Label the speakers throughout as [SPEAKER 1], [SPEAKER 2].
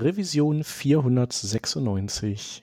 [SPEAKER 1] Revision 496.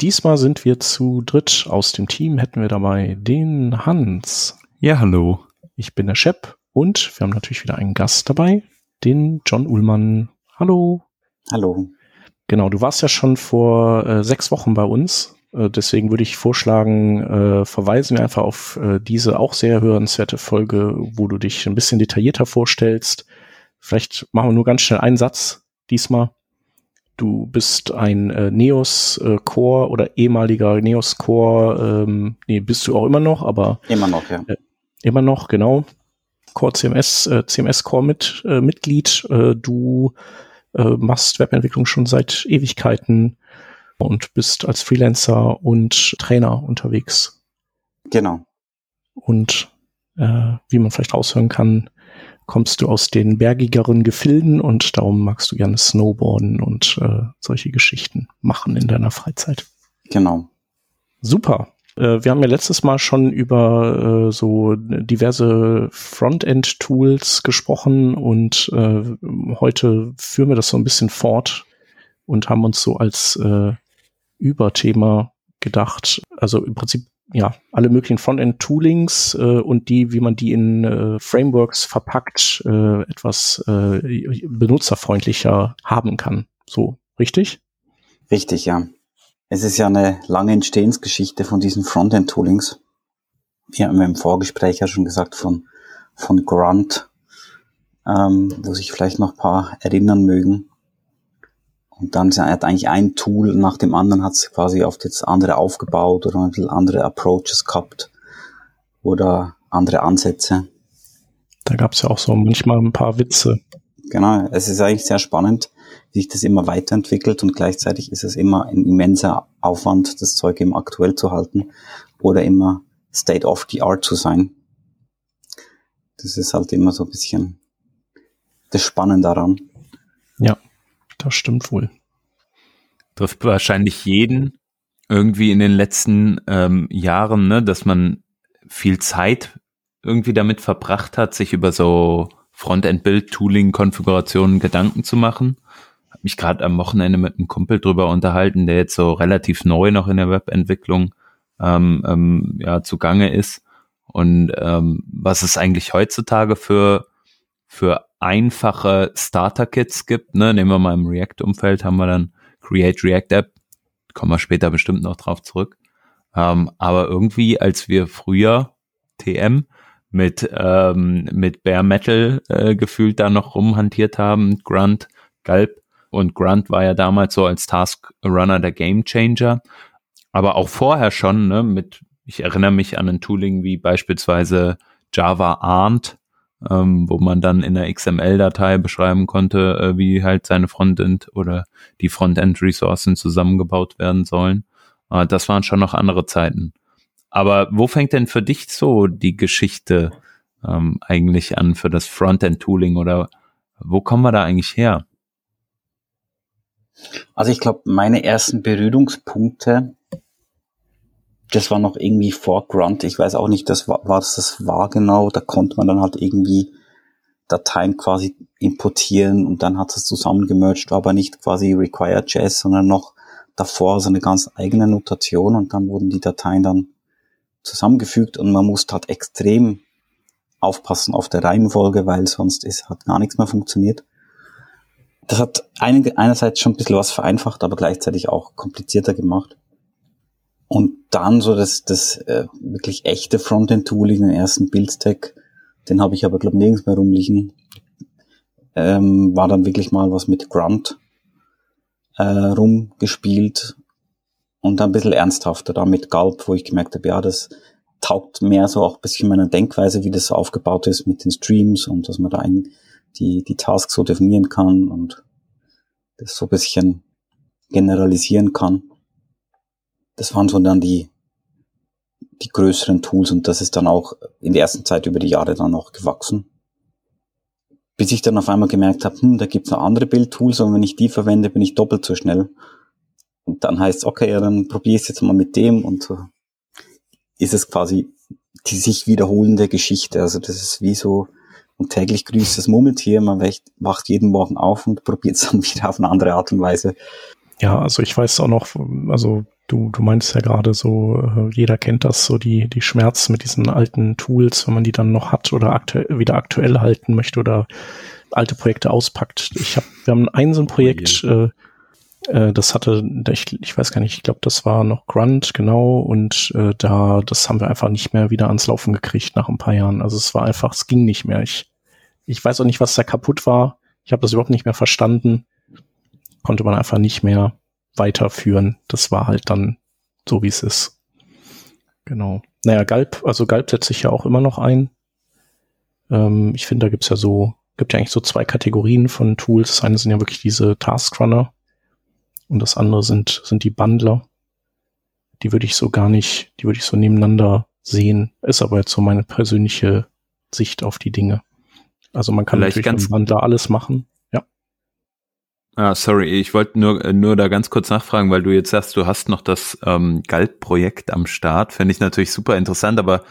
[SPEAKER 1] Diesmal sind wir zu dritt. Aus dem Team hätten wir dabei den Hans.
[SPEAKER 2] Ja, hallo.
[SPEAKER 1] Ich bin der Shep und wir haben natürlich wieder einen Gast dabei, den John Ullmann. Hallo.
[SPEAKER 3] Hallo.
[SPEAKER 1] Genau, du warst ja schon vor äh, sechs Wochen bei uns. Äh, deswegen würde ich vorschlagen, äh, verweisen wir einfach auf äh, diese auch sehr hörenswerte Folge, wo du dich ein bisschen detaillierter vorstellst. Vielleicht machen wir nur ganz schnell einen Satz diesmal. Du bist ein äh, Neos äh, Core oder ehemaliger Neos Core, ähm, nee, bist du auch immer noch, aber
[SPEAKER 3] immer noch, ja.
[SPEAKER 1] Äh, immer noch, genau. Core CMS, äh, CMS Core mit, äh, Mitglied. Äh, du äh, machst Webentwicklung schon seit Ewigkeiten und bist als Freelancer und Trainer unterwegs.
[SPEAKER 3] Genau.
[SPEAKER 1] Und äh, wie man vielleicht raushören kann, kommst du aus den bergigeren Gefilden und darum magst du gerne Snowboarden und äh, solche Geschichten machen in deiner Freizeit.
[SPEAKER 3] Genau.
[SPEAKER 1] Super. Äh, wir haben ja letztes Mal schon über äh, so diverse Frontend-Tools gesprochen und äh, heute führen wir das so ein bisschen fort und haben uns so als äh, Überthema gedacht. Also im Prinzip ja, alle möglichen Frontend-Toolings äh, und die, wie man die in äh, Frameworks verpackt, äh, etwas äh, benutzerfreundlicher haben kann. So, richtig?
[SPEAKER 3] Richtig, ja. Es ist ja eine lange Entstehensgeschichte von diesen Frontend-Toolings. Wir haben im Vorgespräch ja schon gesagt von, von Grunt, ähm, wo sich vielleicht noch ein paar erinnern mögen. Und dann hat eigentlich ein Tool nach dem anderen hat es quasi auf das andere aufgebaut oder ein bisschen andere Approaches gehabt oder andere Ansätze.
[SPEAKER 1] Da gab es ja auch so manchmal ein paar Witze.
[SPEAKER 3] Genau, es ist eigentlich sehr spannend, wie sich das immer weiterentwickelt und gleichzeitig ist es immer ein immenser Aufwand, das Zeug eben aktuell zu halten oder immer State of the Art zu sein. Das ist halt immer so ein bisschen das Spannende daran.
[SPEAKER 1] Ja, das stimmt wohl.
[SPEAKER 2] Trifft wahrscheinlich jeden irgendwie in den letzten ähm, Jahren, ne, dass man viel Zeit irgendwie damit verbracht hat, sich über so Frontend-Build-Tooling-Konfigurationen Gedanken zu machen. Hab mich gerade am Wochenende mit einem Kumpel drüber unterhalten, der jetzt so relativ neu noch in der Webentwicklung ähm, ähm, ja, zugange ist. Und ähm, was es eigentlich heutzutage für, für einfache Starter-Kits gibt. Ne? Nehmen wir mal im React-Umfeld, haben wir dann Create React App, kommen wir später bestimmt noch drauf zurück. Ähm, aber irgendwie, als wir früher TM mit, ähm, mit Bare Metal äh, gefühlt da noch rumhantiert haben, Grunt, Galb und Grunt war ja damals so als Task Runner der Game Changer. Aber auch vorher schon, ne, mit, ich erinnere mich an ein Tooling wie beispielsweise Java Arndt, ähm, wo man dann in der XML-Datei beschreiben konnte, äh, wie halt seine Frontend oder die Frontend-Ressourcen zusammengebaut werden sollen. Äh, das waren schon noch andere Zeiten. Aber wo fängt denn für dich so die Geschichte ähm, eigentlich an für das Frontend-Tooling oder wo kommen wir da eigentlich her?
[SPEAKER 3] Also ich glaube, meine ersten Berührungspunkte das war noch irgendwie vor Grunt. Ich weiß auch nicht, das war, was das war genau. Da konnte man dann halt irgendwie Dateien quasi importieren und dann hat es zusammengemerged, war aber nicht quasi Required.js, sondern noch davor so eine ganz eigene Notation und dann wurden die Dateien dann zusammengefügt und man musste halt extrem aufpassen auf der Reihenfolge, weil sonst ist, hat gar nichts mehr funktioniert. Das hat einerseits schon ein bisschen was vereinfacht, aber gleichzeitig auch komplizierter gemacht. Und dann so das, das äh, wirklich echte Frontend-Tooling, den ersten Build-Stack, den habe ich aber, glaube nirgends mehr rumliegen. Ähm, war dann wirklich mal was mit Grunt äh, rumgespielt und dann ein bisschen ernsthafter da mit Gulp, wo ich gemerkt habe, ja, das taugt mehr so auch ein bisschen meiner Denkweise, wie das so aufgebaut ist mit den Streams und dass man da ein, die, die Tasks so definieren kann und das so ein bisschen generalisieren kann. Das waren so dann die, die größeren Tools und das ist dann auch in der ersten Zeit über die Jahre dann auch gewachsen. Bis ich dann auf einmal gemerkt habe, hm, da gibt's noch andere Bildtools und wenn ich die verwende, bin ich doppelt so schnell. Und dann heißt okay, ja, dann probiere jetzt mal mit dem und so ist es quasi die sich wiederholende Geschichte. Also das ist wie so ein täglich grüßt das Murmeltier. Man wacht jeden Morgen auf und probiert es dann wieder auf eine andere Art und Weise.
[SPEAKER 1] Ja, also ich weiß auch noch, also du, du meinst ja gerade so, äh, jeder kennt das, so die, die Schmerzen mit diesen alten Tools, wenn man die dann noch hat oder aktuell, wieder aktuell halten möchte oder alte Projekte auspackt. Ich habe, wir haben ein so ein Projekt, oh äh, das hatte, ich, ich weiß gar nicht, ich glaube, das war noch Grunt, genau, und äh, da, das haben wir einfach nicht mehr wieder ans Laufen gekriegt nach ein paar Jahren. Also es war einfach, es ging nicht mehr. Ich, ich weiß auch nicht, was da kaputt war. Ich habe das überhaupt nicht mehr verstanden. Konnte man einfach nicht mehr weiterführen. Das war halt dann so, wie es ist. Genau. Naja, Galb, also Galb setze ich ja auch immer noch ein. Ähm, ich finde, da gibt's ja so, gibt ja eigentlich so zwei Kategorien von Tools. Das eine sind ja wirklich diese Taskrunner und das andere sind, sind die Bundler. Die würde ich so gar nicht, die würde ich so nebeneinander sehen. Ist aber jetzt so meine persönliche Sicht auf die Dinge. Also man kann
[SPEAKER 2] Vielleicht
[SPEAKER 1] natürlich ganz, mit Bundler alles machen. Ja.
[SPEAKER 2] Ah, sorry, ich wollte nur, nur da ganz kurz nachfragen, weil du jetzt sagst, du hast noch das ähm, Galt-Projekt am Start. Fände ich natürlich super interessant, aber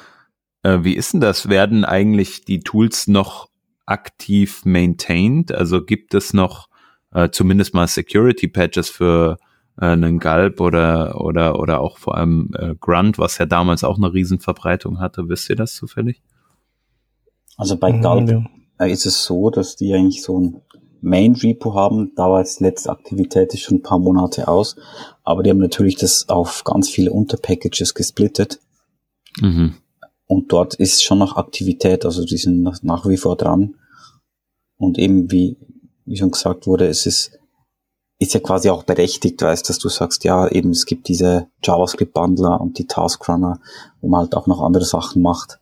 [SPEAKER 2] äh, wie ist denn das? Werden eigentlich die Tools noch aktiv maintained? Also gibt es noch äh, zumindest mal Security Patches für äh, einen Galb oder oder oder auch vor allem äh, Grunt, was ja damals auch eine Riesenverbreitung hatte. Wisst ihr das zufällig?
[SPEAKER 3] Also bei mhm, Galb ja. ist es so, dass die eigentlich so ein Main Repo haben. Da war jetzt letzte Aktivität ist schon ein paar Monate aus, aber die haben natürlich das auf ganz viele Unterpackages gesplittet. Mhm. Und dort ist schon noch Aktivität, also die sind nach wie vor dran. Und eben wie, wie schon gesagt wurde, es ist, ist ja quasi auch berechtigt, weißt, dass du sagst, ja, eben es gibt diese JavaScript-Bundler und die Taskrunner, wo man halt auch noch andere Sachen macht,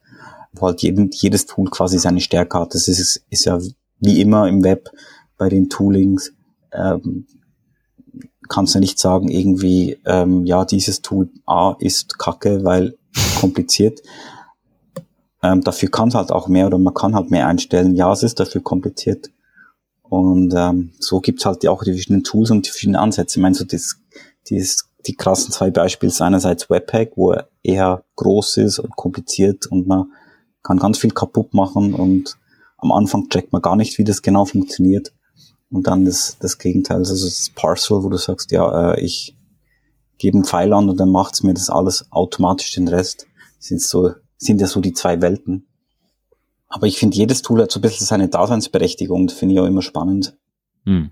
[SPEAKER 3] wo halt jeden, jedes Tool quasi seine Stärke hat. Das ist, ist ja wie immer im Web bei den Toolings, ähm, kannst du nicht sagen, irgendwie, ähm, ja, dieses Tool A ist kacke, weil kompliziert. Ähm, dafür kann halt auch mehr oder man kann halt mehr einstellen. Ja, es ist dafür kompliziert. Und ähm, so gibt's halt auch die verschiedenen Tools und die verschiedenen Ansätze. Ich meine, so das, dieses, die krassen zwei Beispiele ist einerseits Webpack, wo er eher groß ist und kompliziert und man kann ganz viel kaputt machen und am Anfang checkt man gar nicht, wie das genau funktioniert. Und dann das, das Gegenteil, also das Parcel, wo du sagst, ja, äh, ich gebe einen Pfeil an und dann macht's mir das alles automatisch den Rest. Sind so, sind ja so die zwei Welten. Aber ich finde, jedes Tool hat so ein bisschen seine Daseinsberechtigung. Das finde ich auch immer spannend. Hm.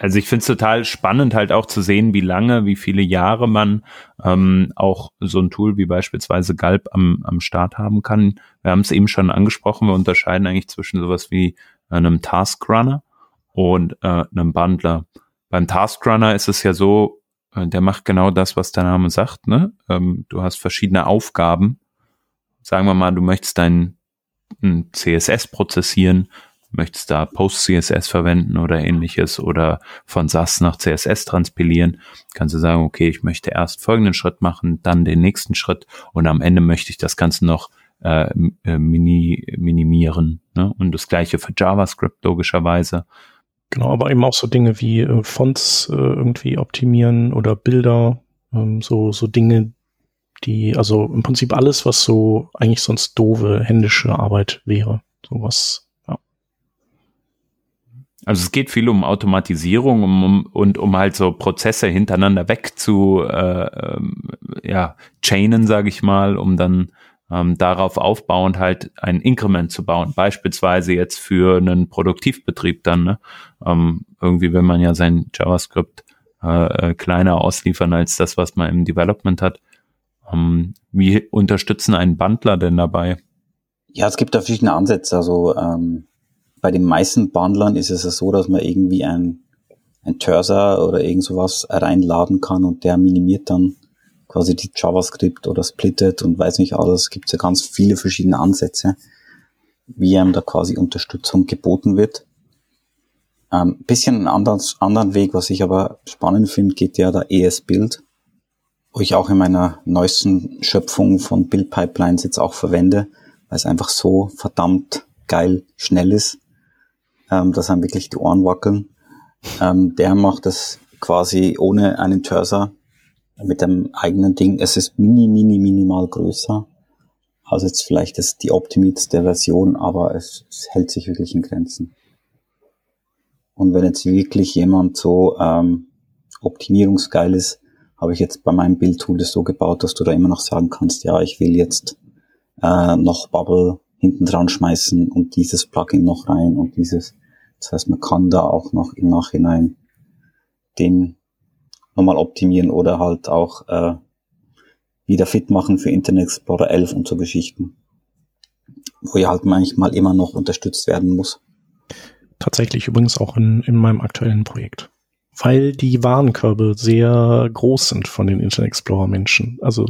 [SPEAKER 2] Also ich finde es total spannend, halt auch zu sehen, wie lange, wie viele Jahre man ähm, auch so ein Tool wie beispielsweise Galb am, am Start haben kann. Wir haben es eben schon angesprochen, wir unterscheiden eigentlich zwischen sowas wie einem Taskrunner und äh, einem Bundler. Beim Taskrunner ist es ja so, äh, der macht genau das, was der Name sagt. Ne? Ähm, du hast verschiedene Aufgaben. Sagen wir mal, du möchtest deinen ein CSS prozessieren, möchtest da Post-CSS verwenden oder ähnliches oder von SAS nach CSS transpilieren, kannst du sagen, okay, ich möchte erst folgenden Schritt machen, dann den nächsten Schritt und am Ende möchte ich das Ganze noch äh, äh mini, minimieren. Ne? Und das gleiche für JavaScript logischerweise.
[SPEAKER 1] Genau, aber eben auch so Dinge wie äh, Fonts äh, irgendwie optimieren oder Bilder, ähm, so, so Dinge, die, also im Prinzip alles, was so eigentlich sonst doofe händische Arbeit wäre. Sowas, ja.
[SPEAKER 2] Also es geht viel um Automatisierung um, um, und um halt so Prozesse hintereinander weg zu äh, ähm, ja, chainen, sage ich mal, um dann ähm, darauf aufbauend halt ein Increment zu bauen. Beispielsweise jetzt für einen Produktivbetrieb dann. Ne? Ähm, irgendwie, wenn man ja sein JavaScript äh, kleiner ausliefern als das, was man im Development hat. Ähm, wie unterstützen einen Bundler denn dabei?
[SPEAKER 3] Ja, es gibt da verschiedene Ansätze. Also ähm, bei den meisten Bundlern ist es so, dass man irgendwie ein, ein Cursor oder irgend sowas reinladen kann und der minimiert dann quasi die JavaScript oder splittet und weiß nicht alles. Es gibt ja ganz viele verschiedene Ansätze, wie einem da quasi Unterstützung geboten wird. Ähm, bisschen einen anderen, anderen Weg, was ich aber spannend finde, geht ja der ES-Build, wo ich auch in meiner neuesten Schöpfung von Build Pipelines jetzt auch verwende, weil es einfach so verdammt geil schnell ist, ähm, dass einem wirklich die Ohren wackeln. Ähm, der macht das quasi ohne einen Cursor mit dem eigenen Ding. Es ist mini, mini, minimal größer. Also jetzt vielleicht ist die optimierteste Version, aber es, es hält sich wirklich in Grenzen. Und wenn jetzt wirklich jemand so ähm, optimierungsgeil ist, habe ich jetzt bei meinem Bildtool das so gebaut, dass du da immer noch sagen kannst, ja, ich will jetzt äh, noch Bubble hinten dran schmeißen und dieses Plugin noch rein und dieses. Das heißt, man kann da auch noch im Nachhinein den nochmal optimieren oder halt auch äh, wieder fit machen für Internet Explorer 11 und so Geschichten, wo ja halt manchmal immer noch unterstützt werden muss.
[SPEAKER 1] Tatsächlich übrigens auch in, in meinem aktuellen Projekt. Weil die Warenkörbe sehr groß sind von den Internet Explorer Menschen. Also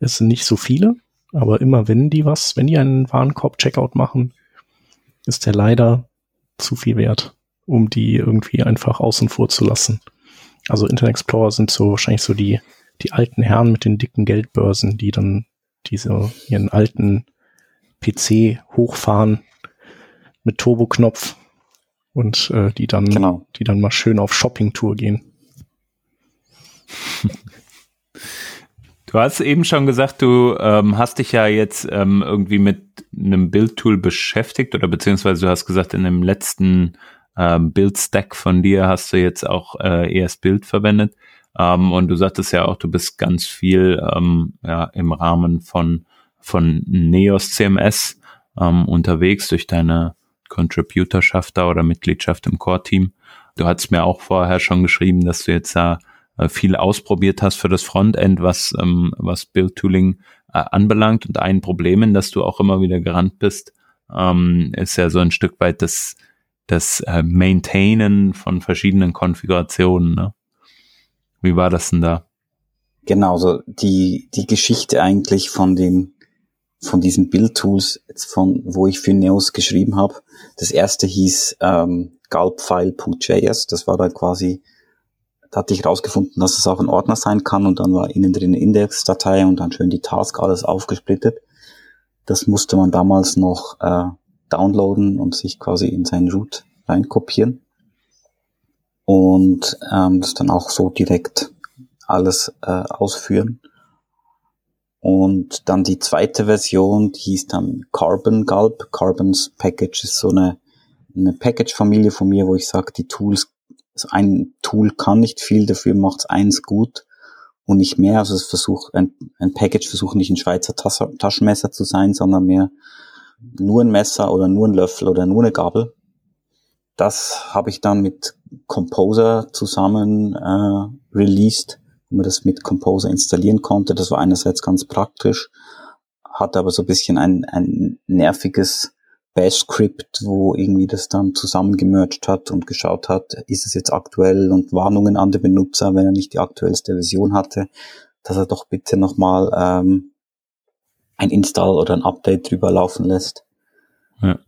[SPEAKER 1] es sind nicht so viele, aber immer wenn die was, wenn die einen Warenkorb-Checkout machen, ist der leider zu viel wert, um die irgendwie einfach außen vor zu lassen. Also Internet Explorer sind so wahrscheinlich so die, die alten Herren mit den dicken Geldbörsen, die dann diese ihren alten PC hochfahren mit Turboknopf und äh, die dann, genau. die dann mal schön auf Shoppingtour gehen.
[SPEAKER 2] Du hast eben schon gesagt, du ähm, hast dich ja jetzt ähm, irgendwie mit einem Bildtool beschäftigt oder beziehungsweise du hast gesagt, in dem letzten ähm, Build-Stack von dir hast du jetzt auch äh, ES Build verwendet. Ähm, und du sagtest ja auch, du bist ganz viel ähm, ja, im Rahmen von, von Neos CMS ähm, unterwegs durch deine Contributorschaft da oder Mitgliedschaft im Core-Team. Du hast mir auch vorher schon geschrieben, dass du jetzt da äh, viel ausprobiert hast für das Frontend, was, ähm, was Build-Tooling äh, anbelangt. Und ein Problem, in das du auch immer wieder gerannt bist, ähm, ist ja so ein Stück weit das, das äh, Maintainen von verschiedenen Konfigurationen. Ne? Wie war das denn da?
[SPEAKER 3] Genau, so die, die Geschichte eigentlich von den von diesen Build-Tools, von wo ich für Neos geschrieben habe. Das erste hieß ähm, gulpfile.js. Das war dann quasi, da hatte ich rausgefunden, dass es auch ein Ordner sein kann und dann war innen drin eine Index-Datei und dann schön die Task alles aufgesplittet. Das musste man damals noch äh, downloaden und sich quasi in sein Root reinkopieren. Und ähm, das dann auch so direkt alles äh, ausführen. Und dann die zweite Version, die hieß dann Carbon Gulp. Carbons Package ist so eine, eine Package-Familie von mir, wo ich sage, die Tools, also ein Tool kann nicht viel, dafür macht's eins gut und nicht mehr. Also es versucht, ein, ein Package versucht nicht ein Schweizer Tas Taschenmesser zu sein, sondern mehr nur ein Messer oder nur ein Löffel oder nur eine Gabel. Das habe ich dann mit Composer zusammen äh, released wo man das mit Composer installieren konnte. Das war einerseits ganz praktisch, hat aber so ein bisschen ein, ein nerviges Bash-Script, wo irgendwie das dann zusammengemerged hat und geschaut hat, ist es jetzt aktuell und Warnungen an den Benutzer, wenn er nicht die aktuellste Version hatte, dass er doch bitte nochmal ähm, ein Install oder ein Update drüber laufen lässt.
[SPEAKER 2] Ja.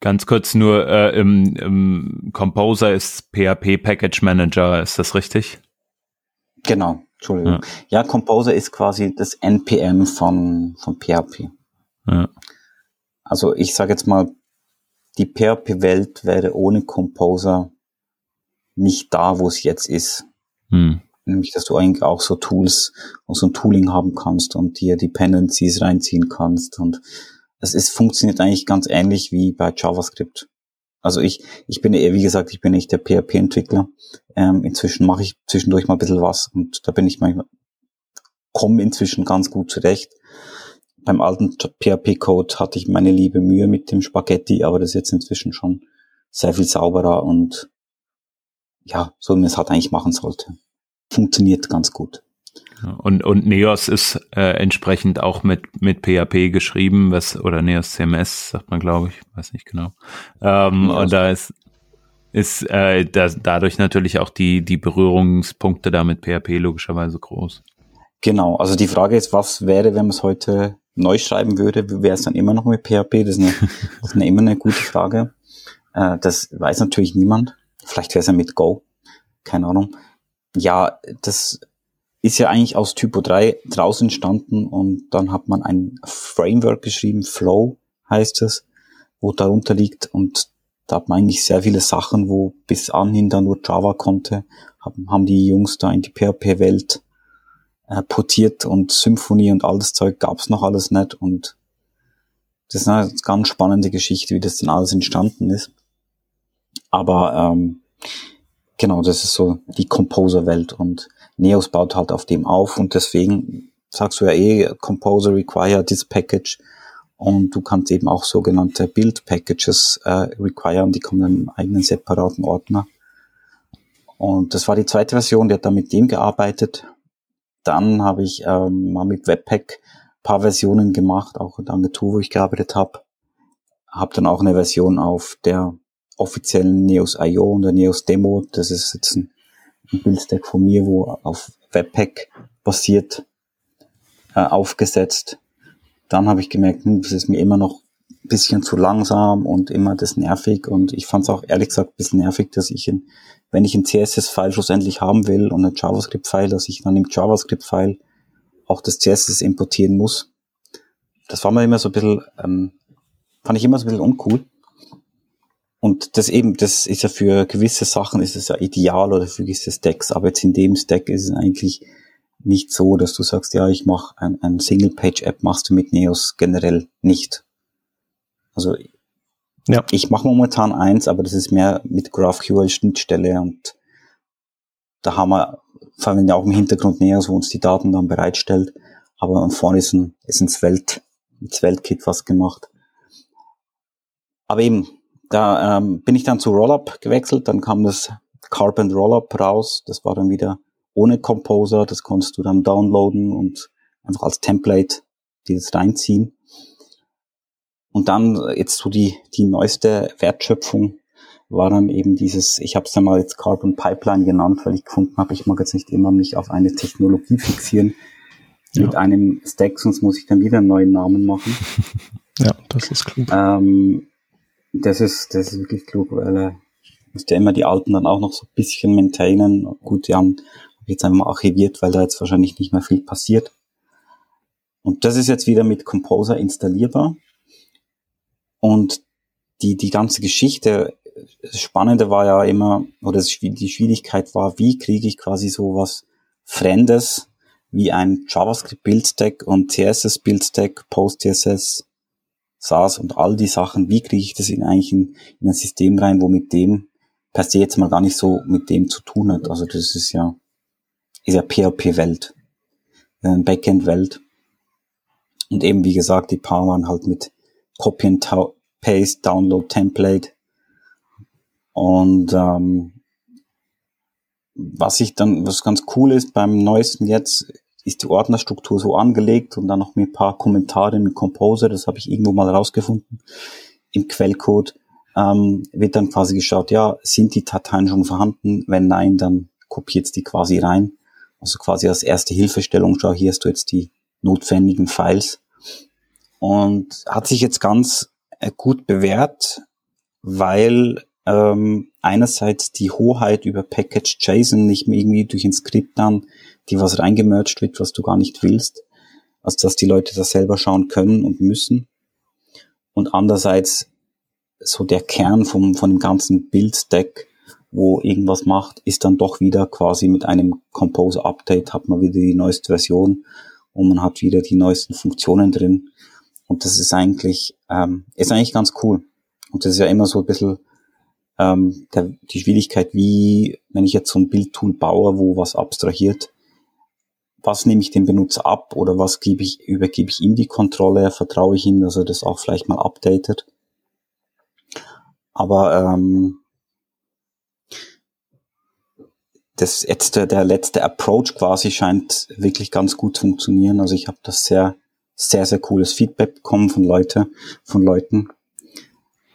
[SPEAKER 2] Ganz kurz nur, äh, im, im Composer ist PHP Package Manager, ist das richtig?
[SPEAKER 3] Genau, Entschuldigung. Ja. ja, Composer ist quasi das NPM von, von PHP. Ja. Also ich sage jetzt mal, die PHP-Welt wäre ohne Composer nicht da, wo es jetzt ist. Hm. Nämlich, dass du eigentlich auch so Tools und so ein Tooling haben kannst und dir Dependencies reinziehen kannst. Und es ist, funktioniert eigentlich ganz ähnlich wie bei JavaScript. Also ich, ich bin eher, wie gesagt, ich bin nicht der PHP-Entwickler. Ähm, inzwischen mache ich zwischendurch mal ein bisschen was und da bin ich manchmal, komme inzwischen ganz gut zurecht. Beim alten PHP-Code hatte ich meine liebe Mühe mit dem Spaghetti, aber das ist jetzt inzwischen schon sehr viel sauberer und ja, so wie man es halt eigentlich machen sollte. Funktioniert ganz gut.
[SPEAKER 2] Und, und Neos ist äh, entsprechend auch mit, mit PHP geschrieben, was, oder Neos CMS, sagt man, glaube ich, weiß nicht genau. Ähm, und da ist, ist äh, da, dadurch natürlich auch die, die Berührungspunkte da mit PHP logischerweise groß.
[SPEAKER 3] Genau, also die Frage ist, was wäre, wenn man es heute neu schreiben würde, wäre es dann immer noch mit PHP? Das ist, eine, das ist eine, immer eine gute Frage. Äh, das weiß natürlich niemand. Vielleicht wäre es ja mit Go. Keine Ahnung. Ja, das ist ja eigentlich aus Typo 3 draußen entstanden und dann hat man ein Framework geschrieben, Flow heißt es, wo darunter liegt und da hat man eigentlich sehr viele Sachen, wo bis anhin dann nur Java konnte, haben, haben die Jungs da in die PHP-Welt äh, portiert und Symphony und all das Zeug gab's noch alles nicht und das ist eine ganz spannende Geschichte, wie das denn alles entstanden ist. Aber ähm, genau, das ist so die Composer-Welt und Neos baut halt auf dem auf und deswegen sagst du ja eh, Composer require this package und du kannst eben auch sogenannte Build-Packages äh, requiren, die kommen in einem eigenen separaten Ordner. Und das war die zweite Version, die hat dann mit dem gearbeitet. Dann habe ich ähm, mal mit Webpack paar Versionen gemacht, auch in der Agentur, wo ich gearbeitet habe. Habe dann auch eine Version auf der offiziellen Neos IO und der Neos Demo. Das ist jetzt ein, ein Bildstack von mir, wo auf Webpack basiert, äh, aufgesetzt. Dann habe ich gemerkt, hm, das ist mir immer noch ein bisschen zu langsam und immer das nervig. Und ich fand es auch ehrlich gesagt ein bisschen nervig, dass ich, in, wenn ich ein CSS-File schlussendlich haben will und ein JavaScript-File, dass ich dann im JavaScript-File auch das CSS importieren muss. Das war mir immer so ein bisschen, ähm, fand ich immer so ein bisschen uncool. Und das eben, das ist ja für gewisse Sachen ist es ja ideal oder für gewisse Stacks, aber jetzt in dem Stack ist es eigentlich nicht so, dass du sagst, ja, ich mache ein, ein Single-Page-App, machst du mit Neos generell nicht. Also ja. ich mache momentan eins, aber das ist mehr mit GraphQL-Schnittstelle und da haben wir verwenden ja auch im Hintergrund Neos, wo uns die Daten dann bereitstellt. Aber vorne ist ein, ist ein Svelte, ein Svelte-Kit was gemacht. Aber eben, da ähm, bin ich dann zu Rollup gewechselt, dann kam das Carbon Rollup raus, das war dann wieder ohne Composer, das konntest du dann downloaden und einfach als Template dieses reinziehen. Und dann jetzt so die, die neueste Wertschöpfung war dann eben dieses, ich habe es ja mal jetzt Carbon Pipeline genannt, weil ich gefunden habe, ich mag jetzt nicht immer mich auf eine Technologie fixieren ja. mit einem Stack, sonst muss ich dann wieder einen neuen Namen machen.
[SPEAKER 1] ja, das ist klug.
[SPEAKER 3] Ähm, das ist, das ist wirklich klug, weil äh, müsste ja immer die alten dann auch noch so ein bisschen maintainen. Gut, die haben jetzt einfach mal archiviert, weil da jetzt wahrscheinlich nicht mehr viel passiert. Und das ist jetzt wieder mit Composer installierbar. Und die, die ganze Geschichte, das Spannende war ja immer, oder die Schwierigkeit war, wie kriege ich quasi sowas Fremdes wie ein JavaScript Build-Stack und CSS Build-Stack, Post-CSS, SAS und all die Sachen, wie kriege ich das in eigentlich in, in ein System rein, wo mit dem per se jetzt mal gar nicht so mit dem zu tun hat. Also das ist ja ist ja PHP-Welt, Backend-Welt. Und eben, wie gesagt, die paar waren halt mit Copy and Paste, Download Template. Und ähm, was ich dann, was ganz cool ist beim neuesten jetzt, ist die Ordnerstruktur so angelegt und dann noch mit ein paar Kommentare mit Composer, das habe ich irgendwo mal rausgefunden im Quellcode, ähm, wird dann quasi geschaut, ja, sind die Dateien schon vorhanden? Wenn nein, dann kopiert die quasi rein. Also quasi als erste Hilfestellung, schau, hier hast du jetzt die notwendigen Files. Und hat sich jetzt ganz äh, gut bewährt, weil ähm, einerseits die Hoheit über Package JSON nicht mehr irgendwie durch ein Skript dann, die was reingemerged wird, was du gar nicht willst, als dass die Leute das selber schauen können und müssen. Und andererseits so der Kern vom, von dem ganzen Build-Stack wo irgendwas macht, ist dann doch wieder quasi mit einem Composer Update hat man wieder die neueste Version und man hat wieder die neuesten Funktionen drin. Und das ist eigentlich, ähm, ist eigentlich ganz cool. Und das ist ja immer so ein bisschen ähm, der, die Schwierigkeit, wie, wenn ich jetzt so ein Bildtool baue, wo was abstrahiert, was nehme ich dem Benutzer ab oder was gebe ich, übergebe ich ihm die Kontrolle, vertraue ich ihm, dass er das auch vielleicht mal updatet. Aber ähm, das jetzt der, der letzte Approach quasi scheint wirklich ganz gut zu funktionieren. Also ich habe das sehr, sehr, sehr cooles Feedback bekommen von Leute, von Leuten,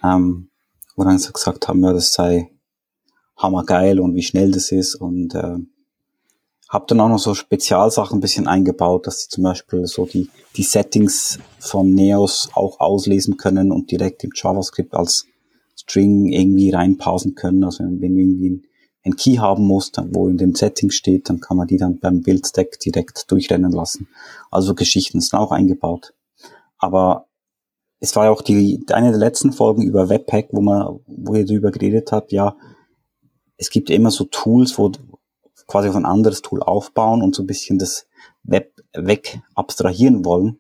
[SPEAKER 3] ähm, wo dann so gesagt haben, ja, das sei hammergeil und wie schnell das ist und äh, habe dann auch noch so Spezialsachen ein bisschen eingebaut, dass sie zum Beispiel so die, die Settings von Neos auch auslesen können und direkt im JavaScript als String irgendwie reinpausen können. Also wenn irgendwie ein Key haben muss, dann, wo in den Settings steht, dann kann man die dann beim Build-Stack direkt durchrennen lassen. Also Geschichten sind auch eingebaut. Aber es war ja auch die, eine der letzten Folgen über Webpack, wo man, wo ihr darüber geredet habt, ja, es gibt immer so Tools, wo quasi auf ein anderes Tool aufbauen und so ein bisschen das Web weg abstrahieren wollen.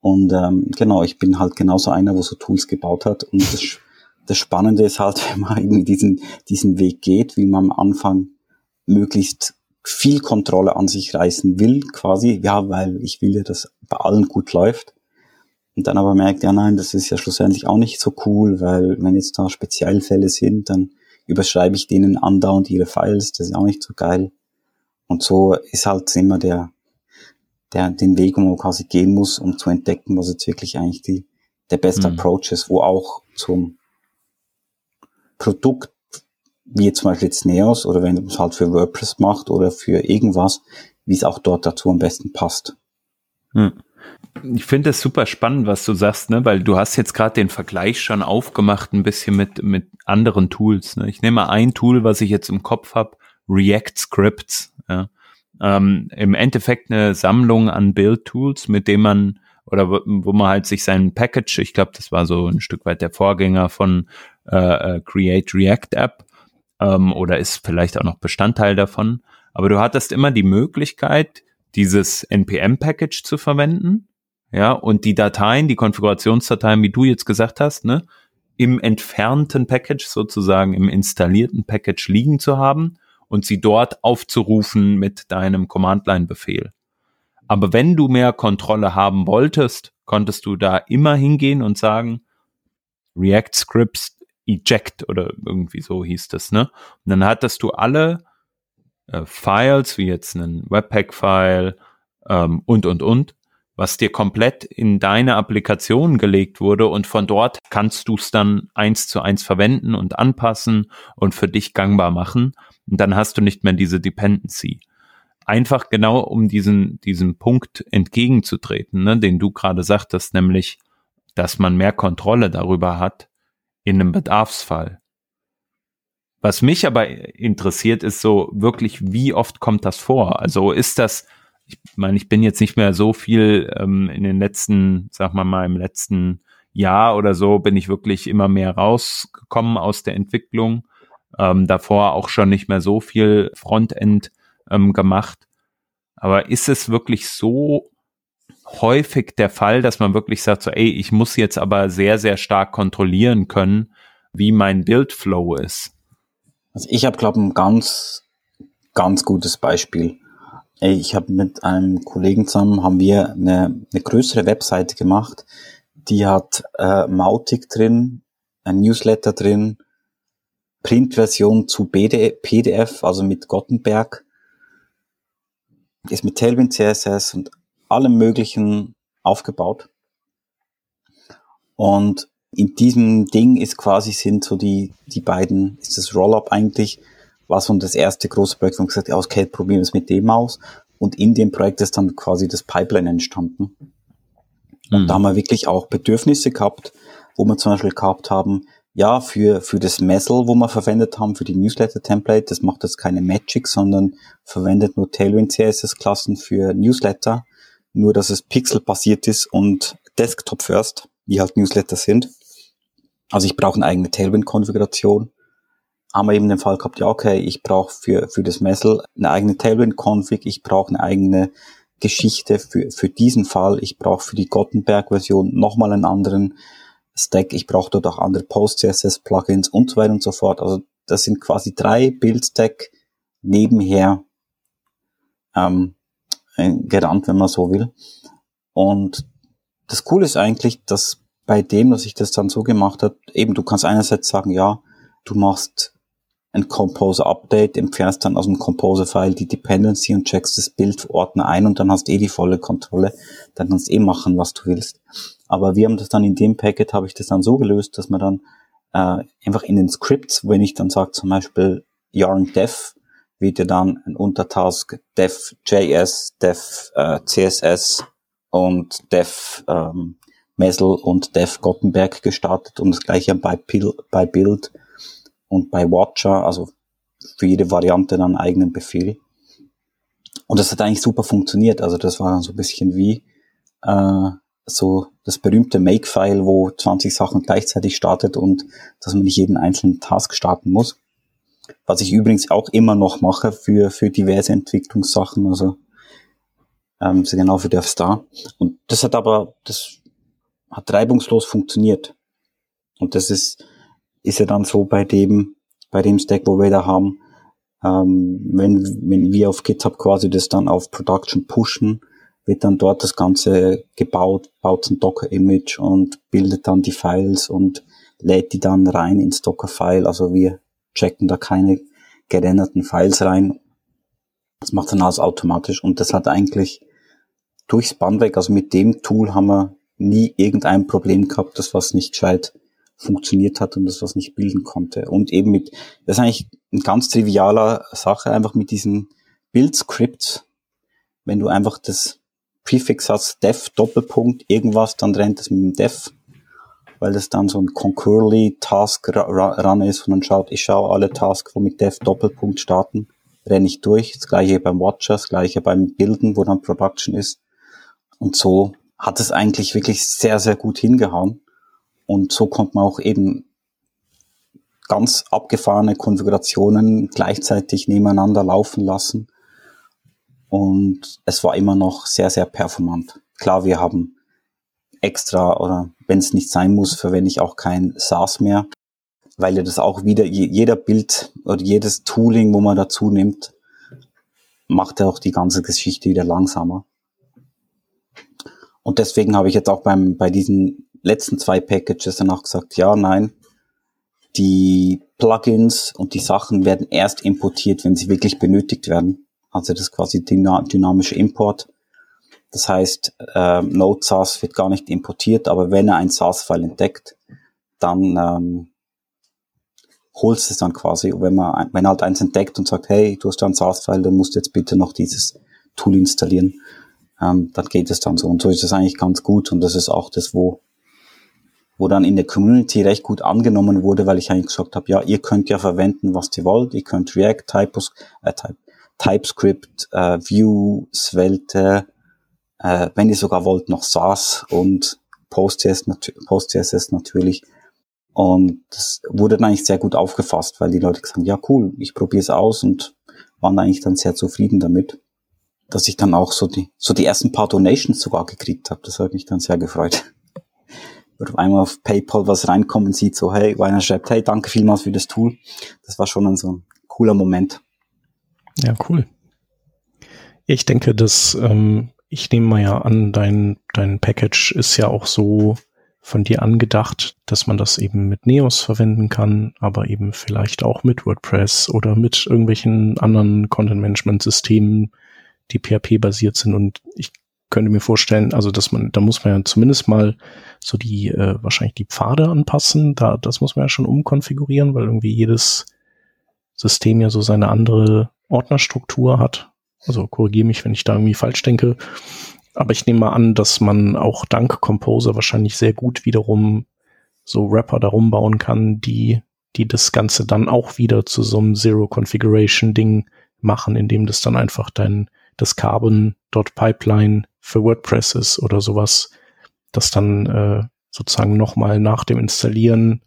[SPEAKER 3] Und ähm, genau, ich bin halt genauso einer, wo so Tools gebaut hat. Und das, das Spannende ist halt, wenn man irgendwie diesen, diesen Weg geht, wie man am Anfang möglichst viel Kontrolle an sich reißen will, quasi, ja, weil ich will ja, dass bei allen gut läuft. Und dann aber merkt, ja nein, das ist ja schlussendlich auch nicht so cool, weil wenn jetzt da Spezialfälle sind, dann überschreibe ich denen andauernd ihre Files, das ist auch nicht so geil. Und so ist halt immer der, der, den Weg, wo man quasi gehen muss, um zu entdecken, was jetzt wirklich eigentlich die, der beste mhm. Approach ist, wo auch zum Produkt, wie jetzt zum Beispiel jetzt Neos, oder wenn man es halt für WordPress macht oder für irgendwas, wie es auch dort dazu am besten passt.
[SPEAKER 2] Mhm. Ich finde es super spannend, was du sagst, ne? weil du hast jetzt gerade den Vergleich schon aufgemacht, ein bisschen mit, mit anderen Tools. Ne? Ich nehme mal ein Tool, was ich jetzt im Kopf habe, React Scripts. Ja? Ähm, Im Endeffekt eine Sammlung an Build-Tools, mit dem man oder wo, wo man halt sich sein Package, ich glaube, das war so ein Stück weit der Vorgänger von äh, äh, Create React App ähm, oder ist vielleicht auch noch Bestandteil davon. Aber du hattest immer die Möglichkeit, dieses NPM-Package zu verwenden ja, und die Dateien, die Konfigurationsdateien, wie du jetzt gesagt hast, ne, im entfernten Package sozusagen, im installierten Package liegen zu haben und sie dort aufzurufen mit deinem Command-Line-Befehl. Aber wenn du mehr Kontrolle haben wolltest, konntest du da immer hingehen und sagen, React Scripts eject oder irgendwie so hieß das, ne? Und dann hattest du alle äh, Files, wie jetzt einen Webpack-File ähm, und, und, und, was dir komplett in deine Applikation gelegt wurde und von dort kannst du es dann eins zu eins verwenden und anpassen und für dich gangbar machen. Und dann hast du nicht mehr diese Dependency. Einfach genau um diesen, diesen Punkt entgegenzutreten, ne, den du gerade sagtest, nämlich, dass man mehr Kontrolle darüber hat in einem Bedarfsfall. Was mich aber interessiert, ist so wirklich, wie oft kommt das vor? Also ist das, ich meine, ich bin jetzt nicht mehr so viel ähm, in den letzten, sag mal mal, im letzten Jahr oder so bin ich wirklich immer mehr rausgekommen aus der Entwicklung. Ähm, davor auch schon nicht mehr so viel Frontend ähm, gemacht. Aber ist es wirklich so häufig der Fall, dass man wirklich sagt, so, ey, ich muss jetzt aber sehr, sehr stark kontrollieren können, wie mein Bildflow ist?
[SPEAKER 3] Also ich habe, glaube ein ganz, ganz gutes Beispiel. Ich habe mit einem Kollegen zusammen haben wir eine, eine größere Webseite gemacht. Die hat äh, Mautic drin, ein Newsletter drin, Printversion zu PDF, also mit Gottenberg, ist mit Tailwind CSS und allem Möglichen aufgebaut. Und in diesem Ding ist quasi sind so die, die beiden, ist das Rollup eigentlich, war so das erste große Projekt, wo man gesagt hat, okay, probieren wir es mit dem aus. Und in dem Projekt ist dann quasi das Pipeline entstanden. Und mhm. da haben wir wirklich auch Bedürfnisse gehabt, wo wir zum Beispiel gehabt haben, ja, für, für das Messel, wo wir verwendet haben, für die Newsletter-Template, das macht jetzt keine Magic, sondern verwendet nur Tailwind CSS-Klassen für Newsletter, nur dass es Pixel-basiert ist und Desktop-first, wie halt Newsletter sind. Also ich brauche eine eigene Tailwind-Konfiguration haben wir eben den Fall gehabt, ja, okay, ich brauche für, für das Messel eine eigene Tailwind-Config, ich brauche eine eigene Geschichte für, für diesen Fall, ich brauche für die Gottenberg-Version nochmal einen anderen Stack, ich brauche dort auch andere Post-CSS-Plugins und so weiter und so fort. Also das sind quasi drei Build-Stack nebenher ähm, äh, gerannt, wenn man so will. Und das Coole ist eigentlich, dass bei dem, dass ich das dann so gemacht habe, eben du kannst einerseits sagen, ja, du machst ein Composer Update, entfernst dann aus dem Composer File die Dependency und checkst das Bildordner ein und dann hast eh die volle Kontrolle. Dann kannst eh machen, was du willst. Aber wir haben das dann in dem Packet, habe ich das dann so gelöst, dass man dann äh, einfach in den Scripts, wenn ich dann sage zum Beispiel yarn dev, wird ja dann ein Untertask dev JS, dev äh, CSS und dev ähm, Messel und dev Gottenberg gestartet und das gleiche bei, Pil bei Build und bei Watcher, also für jede Variante dann einen eigenen Befehl. Und das hat eigentlich super funktioniert. Also das war dann so ein bisschen wie äh, so das berühmte Make-File, wo 20 Sachen gleichzeitig startet und dass man nicht jeden einzelnen Task starten muss. Was ich übrigens auch immer noch mache für, für diverse Entwicklungssachen, also ähm, genau für DevStar. Und das hat aber, das hat reibungslos funktioniert. Und das ist, ist ja dann so bei dem, bei dem Stack, wo wir da haben, ähm, wenn, wenn wir auf GitHub quasi das dann auf Production pushen, wird dann dort das Ganze gebaut, baut ein Docker-Image und bildet dann die Files und lädt die dann rein ins Docker-File. Also wir checken da keine gerenderten Files rein. Das macht dann alles automatisch und das hat eigentlich durchs Band weg, also mit dem Tool haben wir nie irgendein Problem gehabt, das was nicht gescheit funktioniert hat und das was nicht bilden konnte. Und eben mit, das ist eigentlich eine ganz trivialer Sache, einfach mit diesen Build-Scripts, wenn du einfach das Prefix hast, def Doppelpunkt irgendwas, dann rennt es mit dem def, weil das dann so ein concurrently Task Run ist und dann schaut, ich schaue alle Tasks, wo mit def Doppelpunkt starten, renne ich durch. Das gleiche beim Watcher, das gleiche beim Bilden, wo dann Production ist. Und so hat es eigentlich wirklich sehr, sehr gut hingehauen. Und so konnte man auch eben ganz abgefahrene Konfigurationen gleichzeitig nebeneinander laufen lassen und es war immer noch sehr, sehr performant. Klar, wir haben extra oder wenn es nicht sein muss, verwende ich auch kein SaaS mehr, weil ja das auch wieder, jeder Bild oder jedes Tooling, wo man dazu nimmt, macht ja auch die ganze Geschichte wieder langsamer. Und deswegen habe ich jetzt auch beim, bei diesen letzten zwei Packages danach gesagt, ja, nein, die Plugins und die Sachen werden erst importiert, wenn sie wirklich benötigt werden. Also das ist quasi dynamische Import. Das heißt, äh, Node SaaS wird gar nicht importiert, aber wenn er ein SaaS-File entdeckt, dann ähm, holst es dann quasi. Und wenn man, wenn er halt eins entdeckt und sagt, hey, du hast da ein SaaS-File, dann musst du jetzt bitte noch dieses Tool installieren, ähm, dann geht es dann so. Und so ist es eigentlich ganz gut. Und das ist auch das, wo, wo dann in der Community recht gut angenommen wurde, weil ich eigentlich gesagt habe, ja, ihr könnt ja verwenden, was ihr wollt. Ihr könnt React, Typos, äh, Type, TypeScript, äh, Vue, Svelte, äh, wenn ihr sogar wollt, noch SAS und PostCSS, nat PostCSS natürlich. Und das wurde dann eigentlich sehr gut aufgefasst, weil die Leute gesagt haben, ja cool, ich probiere es aus und waren eigentlich dann sehr zufrieden damit, dass ich dann auch so die, so die ersten paar Donations sogar gekriegt habe. Das hat mich dann sehr gefreut. Oder einmal auf PayPal was reinkommen sieht, so hey, einer schreibt, hey, danke vielmals für das Tool. Das war schon ein so ein cooler Moment.
[SPEAKER 1] Ja, cool. Ich denke, dass ähm, ich nehme mal ja an, dein, dein Package ist ja auch so von dir angedacht, dass man das eben mit Neos verwenden kann, aber eben vielleicht auch mit WordPress oder mit irgendwelchen anderen Content-Management-Systemen, die PHP-basiert sind. Und ich könnte mir vorstellen, also dass man, da muss man ja zumindest mal so die, äh, wahrscheinlich die Pfade anpassen. Da, das muss man ja schon umkonfigurieren, weil irgendwie jedes System ja so seine andere Ordnerstruktur hat. Also korrigiere mich, wenn ich da irgendwie falsch denke. Aber ich nehme mal an, dass man auch dank Composer wahrscheinlich sehr gut wiederum so Wrapper darum bauen kann, die, die das Ganze dann auch wieder zu so einem Zero Configuration Ding machen, indem das dann einfach dein, das Carbon.pipeline für WordPress ist oder sowas, das dann äh, sozusagen nochmal nach dem Installieren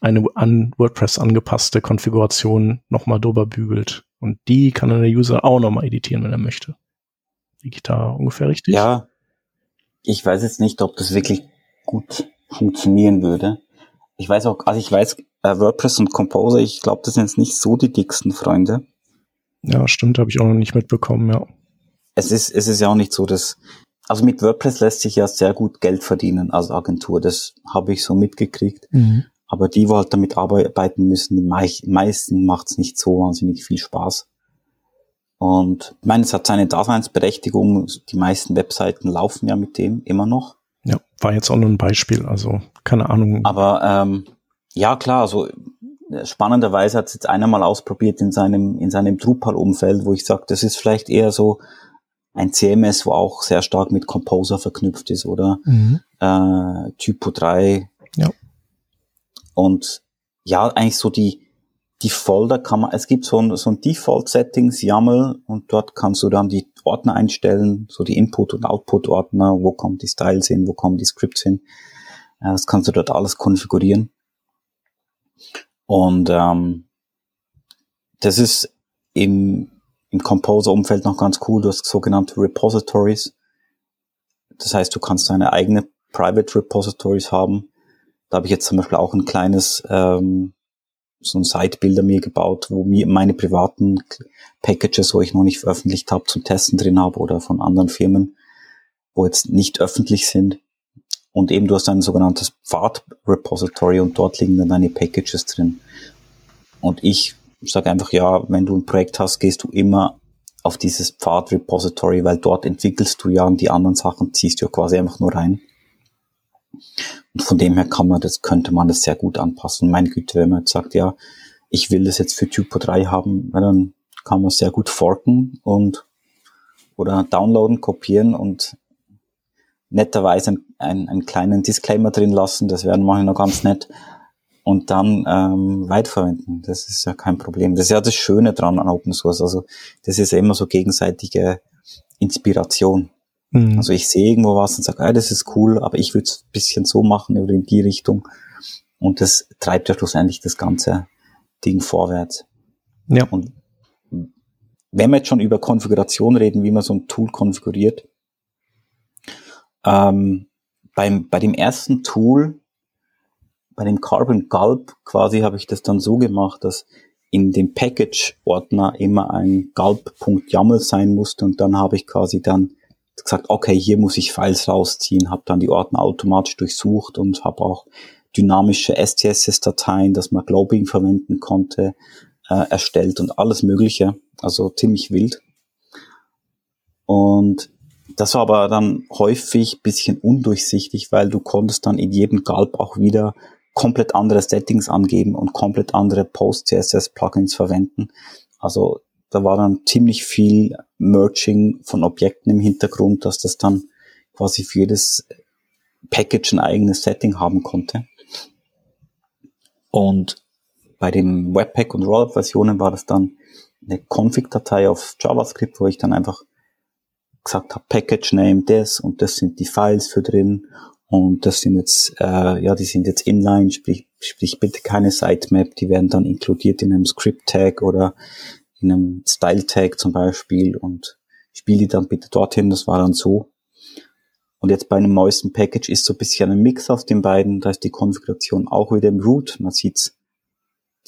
[SPEAKER 1] eine an WordPress angepasste Konfiguration nochmal drüber bügelt. Und die kann dann der User auch nochmal editieren, wenn er möchte. Liege ich da ungefähr richtig?
[SPEAKER 3] Ja. Ich weiß jetzt nicht, ob das wirklich gut funktionieren würde. Ich weiß auch, also ich weiß, äh, WordPress und Composer, ich glaube, das sind jetzt nicht so die dicksten Freunde.
[SPEAKER 1] Ja, stimmt, habe ich auch noch nicht mitbekommen, ja.
[SPEAKER 3] Es ist, es ist ja auch nicht so, dass, also mit WordPress lässt sich ja sehr gut Geld verdienen als Agentur. Das habe ich so mitgekriegt. Mhm. Aber die, wo halt damit arbeiten müssen, die meisten macht es nicht so wahnsinnig viel Spaß. Und ich meine, es hat seine Daseinsberechtigung. Die meisten Webseiten laufen ja mit dem immer noch.
[SPEAKER 1] Ja, war jetzt auch nur ein Beispiel, also keine Ahnung.
[SPEAKER 3] Aber ähm, ja, klar, also spannenderweise hat es jetzt einer mal ausprobiert in seinem, in seinem Drupal-Umfeld, wo ich sage, das ist vielleicht eher so ein CMS, wo auch sehr stark mit Composer verknüpft ist oder mhm. äh, Typo 3.
[SPEAKER 1] Ja.
[SPEAKER 3] Und ja, eigentlich so die, die Folder kann man, es gibt so ein, so ein Default-Settings, YAML, und dort kannst du dann die Ordner einstellen, so die Input- und Output-Ordner, wo kommen die Styles hin, wo kommen die Scripts hin. Äh, das kannst du dort alles konfigurieren. Und ähm, das ist im, im Composer-Umfeld noch ganz cool. Du hast sogenannte Repositories. Das heißt, du kannst deine eigene Private Repositories haben. Da habe ich jetzt zum Beispiel auch ein kleines ähm, so ein Site-Builder mir gebaut, wo mir meine privaten Packages, wo ich noch nicht veröffentlicht habe, zum Testen drin habe oder von anderen Firmen, wo jetzt nicht öffentlich sind. Und eben du hast ein sogenanntes Pfad-Repository und dort liegen dann deine Packages drin. Und ich sage einfach, ja, wenn du ein Projekt hast, gehst du immer auf dieses Pfad-Repository, weil dort entwickelst du ja und die anderen Sachen ziehst du ja quasi einfach nur rein. Und von dem her kann man das, könnte man das sehr gut anpassen. Meine Güte, wenn man jetzt sagt, ja, ich will das jetzt für Typo 3 haben, dann kann man sehr gut forken und oder downloaden, kopieren und netterweise einen, einen, einen kleinen Disclaimer drin lassen, das wäre manchmal noch ganz nett, und dann ähm, weiterverwenden. Das ist ja kein Problem. Das ist ja das Schöne dran an Open Source. Also das ist ja immer so gegenseitige Inspiration. Mhm. Also ich sehe irgendwo was und sage, ah, das ist cool, aber ich würde es ein bisschen so machen oder in die Richtung. Und das treibt ja schlussendlich das ganze Ding vorwärts.
[SPEAKER 1] Ja.
[SPEAKER 3] Und wenn wir jetzt schon über Konfiguration reden, wie man so ein Tool konfiguriert, ähm, beim, bei dem ersten Tool, bei dem Carbon Gulp quasi habe ich das dann so gemacht, dass in dem Package-Ordner immer ein gulp.yaml sein musste und dann habe ich quasi dann gesagt, okay, hier muss ich Files rausziehen, habe dann die Ordner automatisch durchsucht und habe auch dynamische STSS-Dateien, dass man Globing verwenden konnte, äh, erstellt und alles Mögliche. Also ziemlich wild. Und das war aber dann häufig bisschen undurchsichtig, weil du konntest dann in jedem Gulp auch wieder komplett andere Settings angeben und komplett andere Post-CSS-Plugins verwenden. Also da war dann ziemlich viel Merging von Objekten im Hintergrund, dass das dann quasi für jedes Package ein eigenes Setting haben konnte. Und bei den Webpack und Rollup-Versionen war das dann eine Config-Datei auf JavaScript, wo ich dann einfach gesagt habe, Package Name das und das sind die Files für drin und das sind jetzt, äh, ja, die sind jetzt inline, sprich, sprich bitte keine Sitemap, die werden dann inkludiert in einem Script-Tag oder in einem Style-Tag zum Beispiel und spiele die dann bitte dorthin, das war dann so. Und jetzt bei einem neuesten Package ist so ein bisschen ein Mix aus den beiden, da ist die Konfiguration auch wieder im Root, man sieht's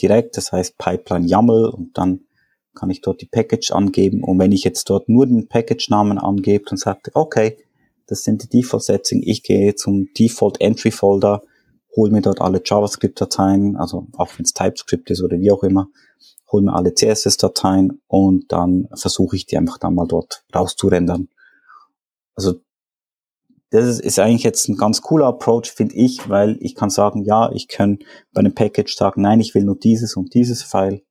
[SPEAKER 3] direkt, das heißt Pipeline YAML und dann kann ich dort die Package angeben. Und wenn ich jetzt dort nur den Package-Namen angebe und sage, okay, das sind die Default-Settings, ich gehe zum Default-Entry-Folder, hole mir dort alle JavaScript-Dateien, also auch wenn es TypeScript ist oder wie auch immer, hole mir alle CSS-Dateien und dann versuche ich die einfach dann mal dort rauszurendern. Also das ist, ist eigentlich jetzt ein ganz cooler Approach, finde ich, weil ich kann sagen, ja, ich kann bei einem Package sagen, nein, ich will nur dieses und dieses File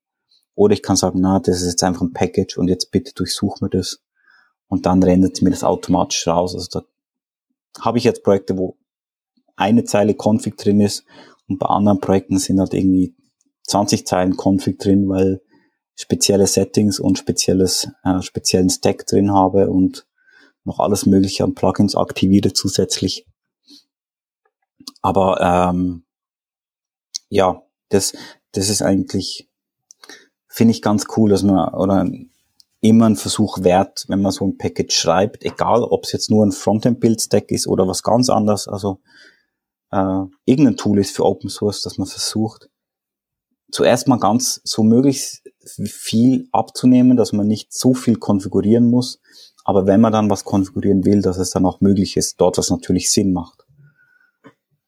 [SPEAKER 3] oder ich kann sagen, na, das ist jetzt einfach ein Package und jetzt bitte durchsuch mir das. Und dann rendert mir das automatisch raus. Also da habe ich jetzt Projekte, wo eine Zeile Config drin ist und bei anderen Projekten sind halt irgendwie 20 Zeilen Config drin, weil spezielle Settings und spezielles, äh, speziellen Stack drin habe und noch alles mögliche an Plugins aktiviere zusätzlich. Aber ähm, ja, das, das ist eigentlich finde ich ganz cool, dass man oder immer einen Versuch wert, wenn man so ein Package schreibt, egal ob es jetzt nur ein Frontend-Build-Stack ist oder was ganz anderes, also äh, irgendein Tool ist für Open Source, dass man versucht, zuerst mal ganz so möglichst viel abzunehmen, dass man nicht so viel konfigurieren muss, aber wenn man dann was konfigurieren will, dass es dann auch möglich ist, dort was natürlich Sinn macht.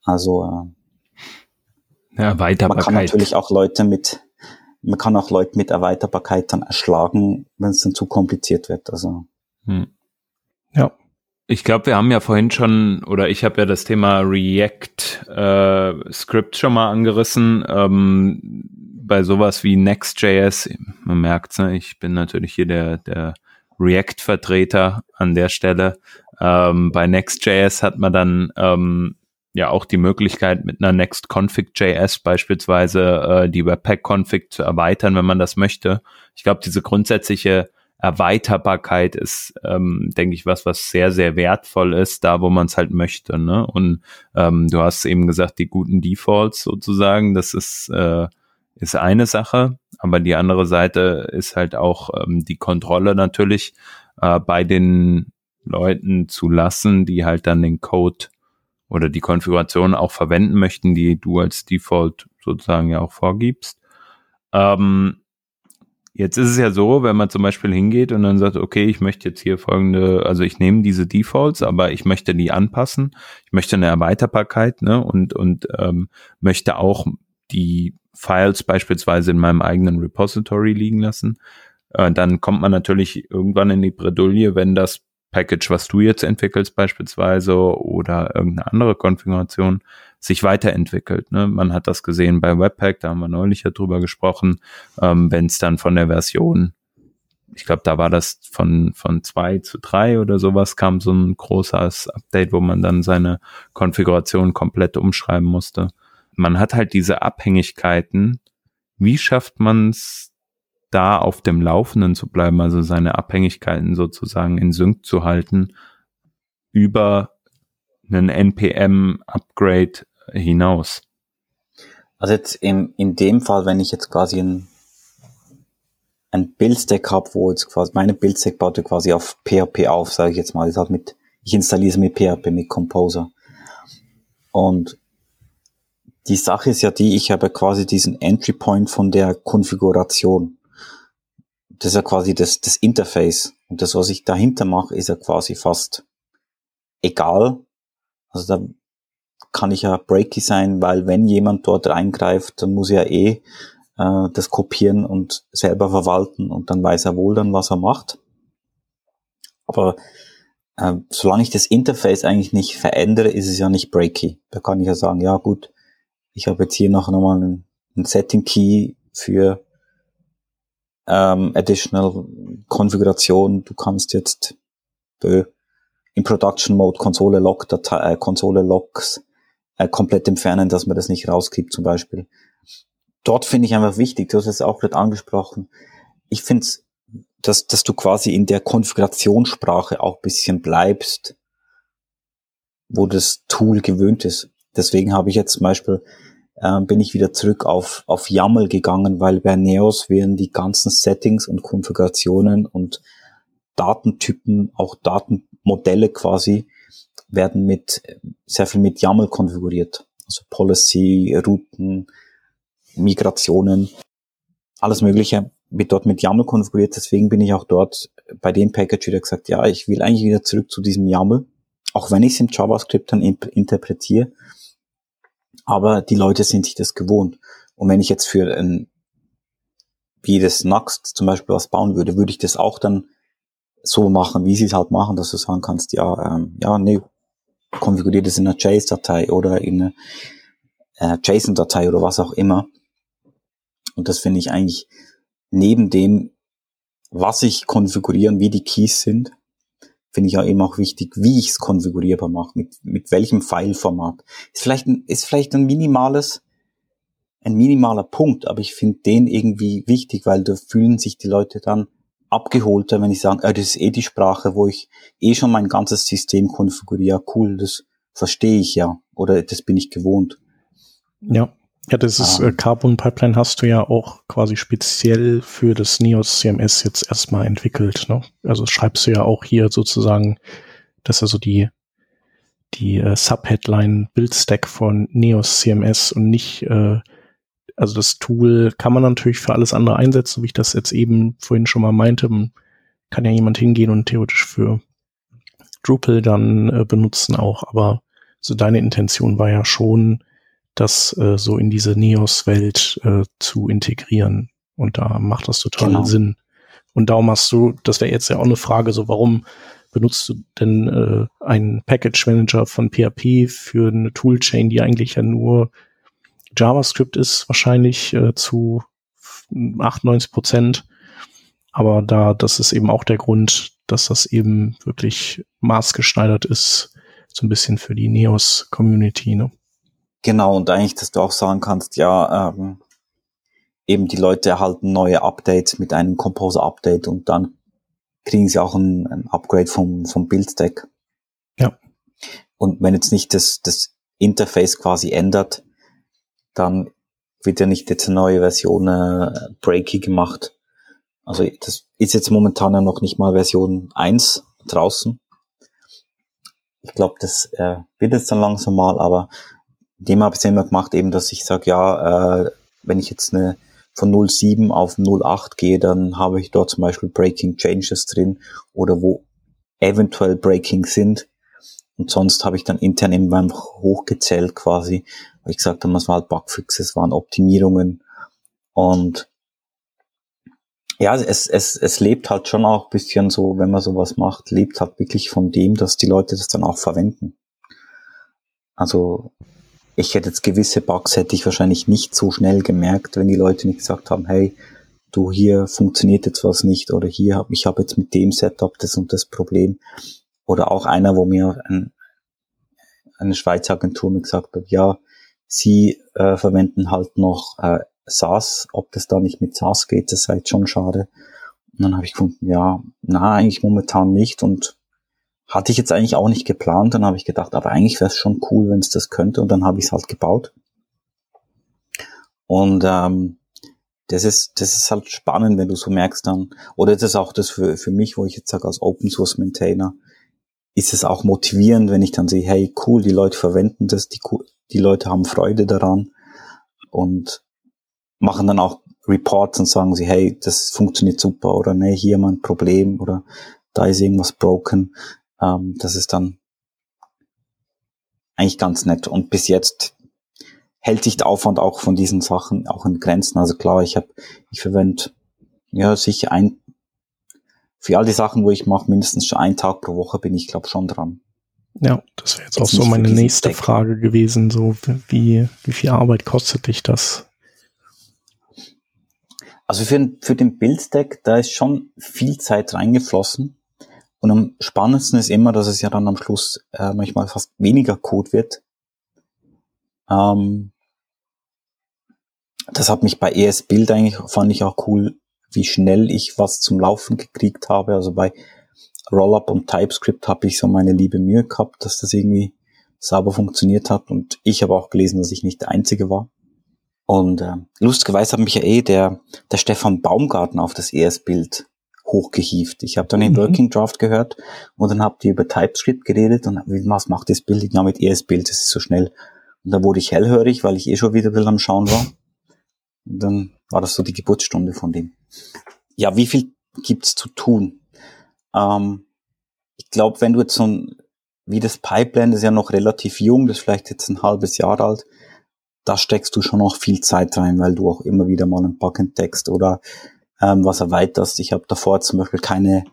[SPEAKER 3] Also äh,
[SPEAKER 2] Ja.
[SPEAKER 3] Man kann natürlich auch Leute mit, man kann auch Leute mit Erweiterbarkeit dann erschlagen, wenn es dann zu kompliziert wird. Also. Hm.
[SPEAKER 2] Ja. Ich glaube, wir haben ja vorhin schon, oder ich habe ja das Thema React äh, Script schon mal angerissen. Ähm, bei sowas wie Next.js, man merkt ne, ich bin natürlich hier der, der React-Vertreter an der Stelle. Ähm, bei Next.js hat man dann ähm, ja auch die Möglichkeit, mit einer Next-Config.js beispielsweise äh, die Webpack-Config zu erweitern, wenn man das möchte. Ich glaube, diese grundsätzliche Erweiterbarkeit ist, ähm, denke ich, was, was sehr, sehr wertvoll ist, da wo man es halt möchte. Ne? Und ähm, du hast eben gesagt, die guten Defaults sozusagen, das ist, äh, ist eine Sache, aber die andere Seite ist halt auch ähm, die Kontrolle natürlich äh, bei den Leuten zu lassen, die halt dann den Code oder die Konfiguration auch verwenden möchten, die du als Default sozusagen ja auch vorgibst. Ähm, jetzt ist es ja so, wenn man zum Beispiel hingeht und dann sagt, okay, ich möchte jetzt hier folgende, also ich nehme diese Defaults, aber ich möchte die anpassen. Ich möchte eine Erweiterbarkeit ne, und, und ähm, möchte auch die Files beispielsweise in meinem eigenen Repository liegen lassen. Äh, dann kommt man natürlich irgendwann in die Bredouille, wenn das Package, was du jetzt entwickelst beispielsweise oder irgendeine andere Konfiguration sich weiterentwickelt. Ne? Man hat das gesehen bei Webpack, da haben wir neulich ja drüber gesprochen, ähm, wenn es dann von der Version, ich glaube, da war das von, von zwei zu drei oder sowas, kam so ein großes Update, wo man dann seine Konfiguration komplett umschreiben musste. Man hat halt diese Abhängigkeiten. Wie schafft man es da auf dem Laufenden zu bleiben, also seine Abhängigkeiten sozusagen in Sync zu halten über einen NPM-Upgrade hinaus.
[SPEAKER 3] Also jetzt im, in dem Fall, wenn ich jetzt quasi ein, ein Build-Stack habe, wo jetzt quasi meine Build-Stack baut quasi auf PHP auf, sage ich jetzt mal. Das mit, ich installiere es mit PHP, mit Composer. Und die Sache ist ja die, ich habe quasi diesen Entry Point von der Konfiguration das ist ja quasi das, das Interface. Und das, was ich dahinter mache, ist ja quasi fast egal. Also da kann ich ja breaky sein, weil wenn jemand dort reingreift, dann muss er eh äh, das kopieren und selber verwalten und dann weiß er wohl dann, was er macht. Aber äh, solange ich das Interface eigentlich nicht verändere, ist es ja nicht breaky. Da kann ich ja sagen, ja gut, ich habe jetzt hier noch nochmal einen, einen Setting Key für ähm, Additional Konfiguration. Du kannst jetzt äh, im Production Mode Konsole Log Datei, äh, Konsole Logs äh, komplett entfernen, dass man das nicht rauskriegt zum Beispiel. Dort finde ich einfach wichtig, du hast es auch gerade angesprochen. Ich finde dass, dass du quasi in der Konfigurationssprache auch bisschen bleibst, wo das Tool gewöhnt ist. Deswegen habe ich jetzt zum Beispiel äh, bin ich wieder zurück auf, auf YAML gegangen, weil bei Neos werden die ganzen Settings und Konfigurationen und Datentypen, auch Datenmodelle quasi, werden mit sehr viel mit YAML konfiguriert. Also Policy, Routen, Migrationen, alles Mögliche wird dort mit YAML konfiguriert. Deswegen bin ich auch dort bei dem Package wieder gesagt, ja, ich will eigentlich wieder zurück zu diesem YAML, auch wenn ich es im JavaScript dann interpretiere aber die Leute sind sich das gewohnt. Und wenn ich jetzt für ein, wie das Next zum Beispiel was bauen würde, würde ich das auch dann so machen, wie sie es halt machen, dass du sagen kannst, ja, ähm, ja, nee, konfiguriert es in einer JS-Datei oder in einer äh, JSON-Datei oder was auch immer. Und das finde ich eigentlich neben dem, was ich konfigurieren, wie die Keys sind, finde ich ja eben auch wichtig, wie ich es konfigurierbar mache, mit, mit welchem Fileformat. Ist vielleicht ein, ist vielleicht ein minimales, ein minimaler Punkt, aber ich finde den irgendwie wichtig, weil da fühlen sich die Leute dann abgeholter, wenn ich sage, äh, das ist eh die Sprache, wo ich eh schon mein ganzes System konfiguriere. Cool, das verstehe ich ja oder das bin ich gewohnt.
[SPEAKER 1] Ja, ja, das ist ah. äh, Carbon Pipeline hast du ja auch quasi speziell für das Neos CMS jetzt erstmal entwickelt. Ne? Also schreibst du ja auch hier sozusagen, dass also die die äh, Subheadline Build Stack von Neos CMS und nicht äh, also das Tool kann man natürlich für alles andere einsetzen, wie ich das jetzt eben vorhin schon mal meinte. Kann ja jemand hingehen und theoretisch für Drupal dann äh, benutzen auch, aber so deine Intention war ja schon, das äh, so in diese Neos-Welt äh, zu integrieren. Und da macht das total genau. Sinn. Und darum hast du, das wäre jetzt ja auch eine Frage, so warum benutzt du denn äh, einen Package Manager von PHP für eine Toolchain, die eigentlich ja nur JavaScript ist, wahrscheinlich äh, zu 98 Prozent. Aber da, das ist eben auch der Grund, dass das eben wirklich maßgeschneidert ist, so ein bisschen für die Neos-Community. Ne?
[SPEAKER 3] Genau, und eigentlich, dass du auch sagen kannst, ja, ähm, eben die Leute erhalten neue Updates mit einem Composer-Update und dann kriegen sie auch ein, ein Upgrade vom, vom Build-Stack.
[SPEAKER 1] Ja.
[SPEAKER 3] Und wenn jetzt nicht das, das Interface quasi ändert, dann wird ja nicht jetzt eine neue Version äh, Breaky gemacht. Also das ist jetzt momentan ja noch nicht mal Version 1 draußen. Ich glaube, das äh, wird jetzt dann langsam mal, aber dem habe ich es immer gemacht, eben, dass ich sage, ja, äh, wenn ich jetzt eine von 07 auf 08 gehe, dann habe ich dort zum Beispiel Breaking Changes drin oder wo eventuell Breaking sind. Und sonst habe ich dann intern eben einfach hochgezählt quasi, ich gesagt habe, es waren halt Bugfixes, waren Optimierungen und ja, es, es, es lebt halt schon auch bisschen so, wenn man sowas macht, lebt halt wirklich von dem, dass die Leute das dann auch verwenden. Also ich hätte jetzt gewisse Bugs hätte ich wahrscheinlich nicht so schnell gemerkt, wenn die Leute nicht gesagt haben, hey, du hier funktioniert jetzt was nicht oder hier ich habe jetzt mit dem Setup das und das Problem. Oder auch einer, wo mir ein, eine Schweizer Agentur mir gesagt hat, ja, sie äh, verwenden halt noch äh, SAS, ob das da nicht mit SAS geht, das sei jetzt schon schade. Und dann habe ich gefunden, ja, na, eigentlich momentan nicht und hatte ich jetzt eigentlich auch nicht geplant. Dann habe ich gedacht, aber eigentlich wäre es schon cool, wenn es das könnte. Und dann habe ich es halt gebaut. Und ähm, das ist, das ist halt spannend, wenn du so merkst dann, oder das ist auch das für, für mich, wo ich jetzt sage, als Open Source Maintainer, ist es auch motivierend, wenn ich dann sehe, hey, cool, die Leute verwenden das, die, die Leute haben Freude daran und machen dann auch Reports und sagen sie, hey, das funktioniert super oder nee, hier mal ein Problem oder da ist irgendwas broken. Ähm, das ist dann eigentlich ganz nett. Und bis jetzt hält sich der Aufwand auch von diesen Sachen auch in Grenzen. Also klar, ich habe, ich verwende ja sicher ein für all die Sachen, wo ich mache, mindestens schon einen Tag pro Woche bin ich, glaube schon dran.
[SPEAKER 1] Ja, das wäre jetzt, jetzt auch so meine nächste Deck. Frage gewesen. So, wie, wie viel Arbeit kostet dich das?
[SPEAKER 3] Also für, für den Bilddeck, da ist schon viel Zeit reingeflossen. Und am spannendsten ist immer, dass es ja dann am Schluss äh, manchmal fast weniger Code wird. Ähm, das hat mich bei ES-Bild eigentlich, fand ich auch cool, wie schnell ich was zum Laufen gekriegt habe. Also bei Rollup und TypeScript habe ich so meine liebe Mühe gehabt, dass das irgendwie sauber funktioniert hat. Und ich habe auch gelesen, dass ich nicht der Einzige war. Und äh, lustigerweise hat mich ja eh der, der Stefan Baumgarten auf das ES-Bild hochgehieft. Ich habe dann den mhm. Working Draft gehört und dann habt ihr über TypeScript geredet und was macht das Bild? Ja, mit ES-Bild, das ist so schnell. Und da wurde ich hellhörig, weil ich eh schon wieder ein bisschen am Schauen war. Und dann war das so die Geburtsstunde von dem. Ja, wie viel gibt's zu tun? Ähm, ich glaube, wenn du jetzt so ein, wie das Pipeline, das ist ja noch relativ jung, das ist vielleicht jetzt ein halbes Jahr alt, da steckst du schon noch viel Zeit rein, weil du auch immer wieder mal ein Bug entdeckst oder ähm, was erweiterst. Ich habe davor zum Beispiel keine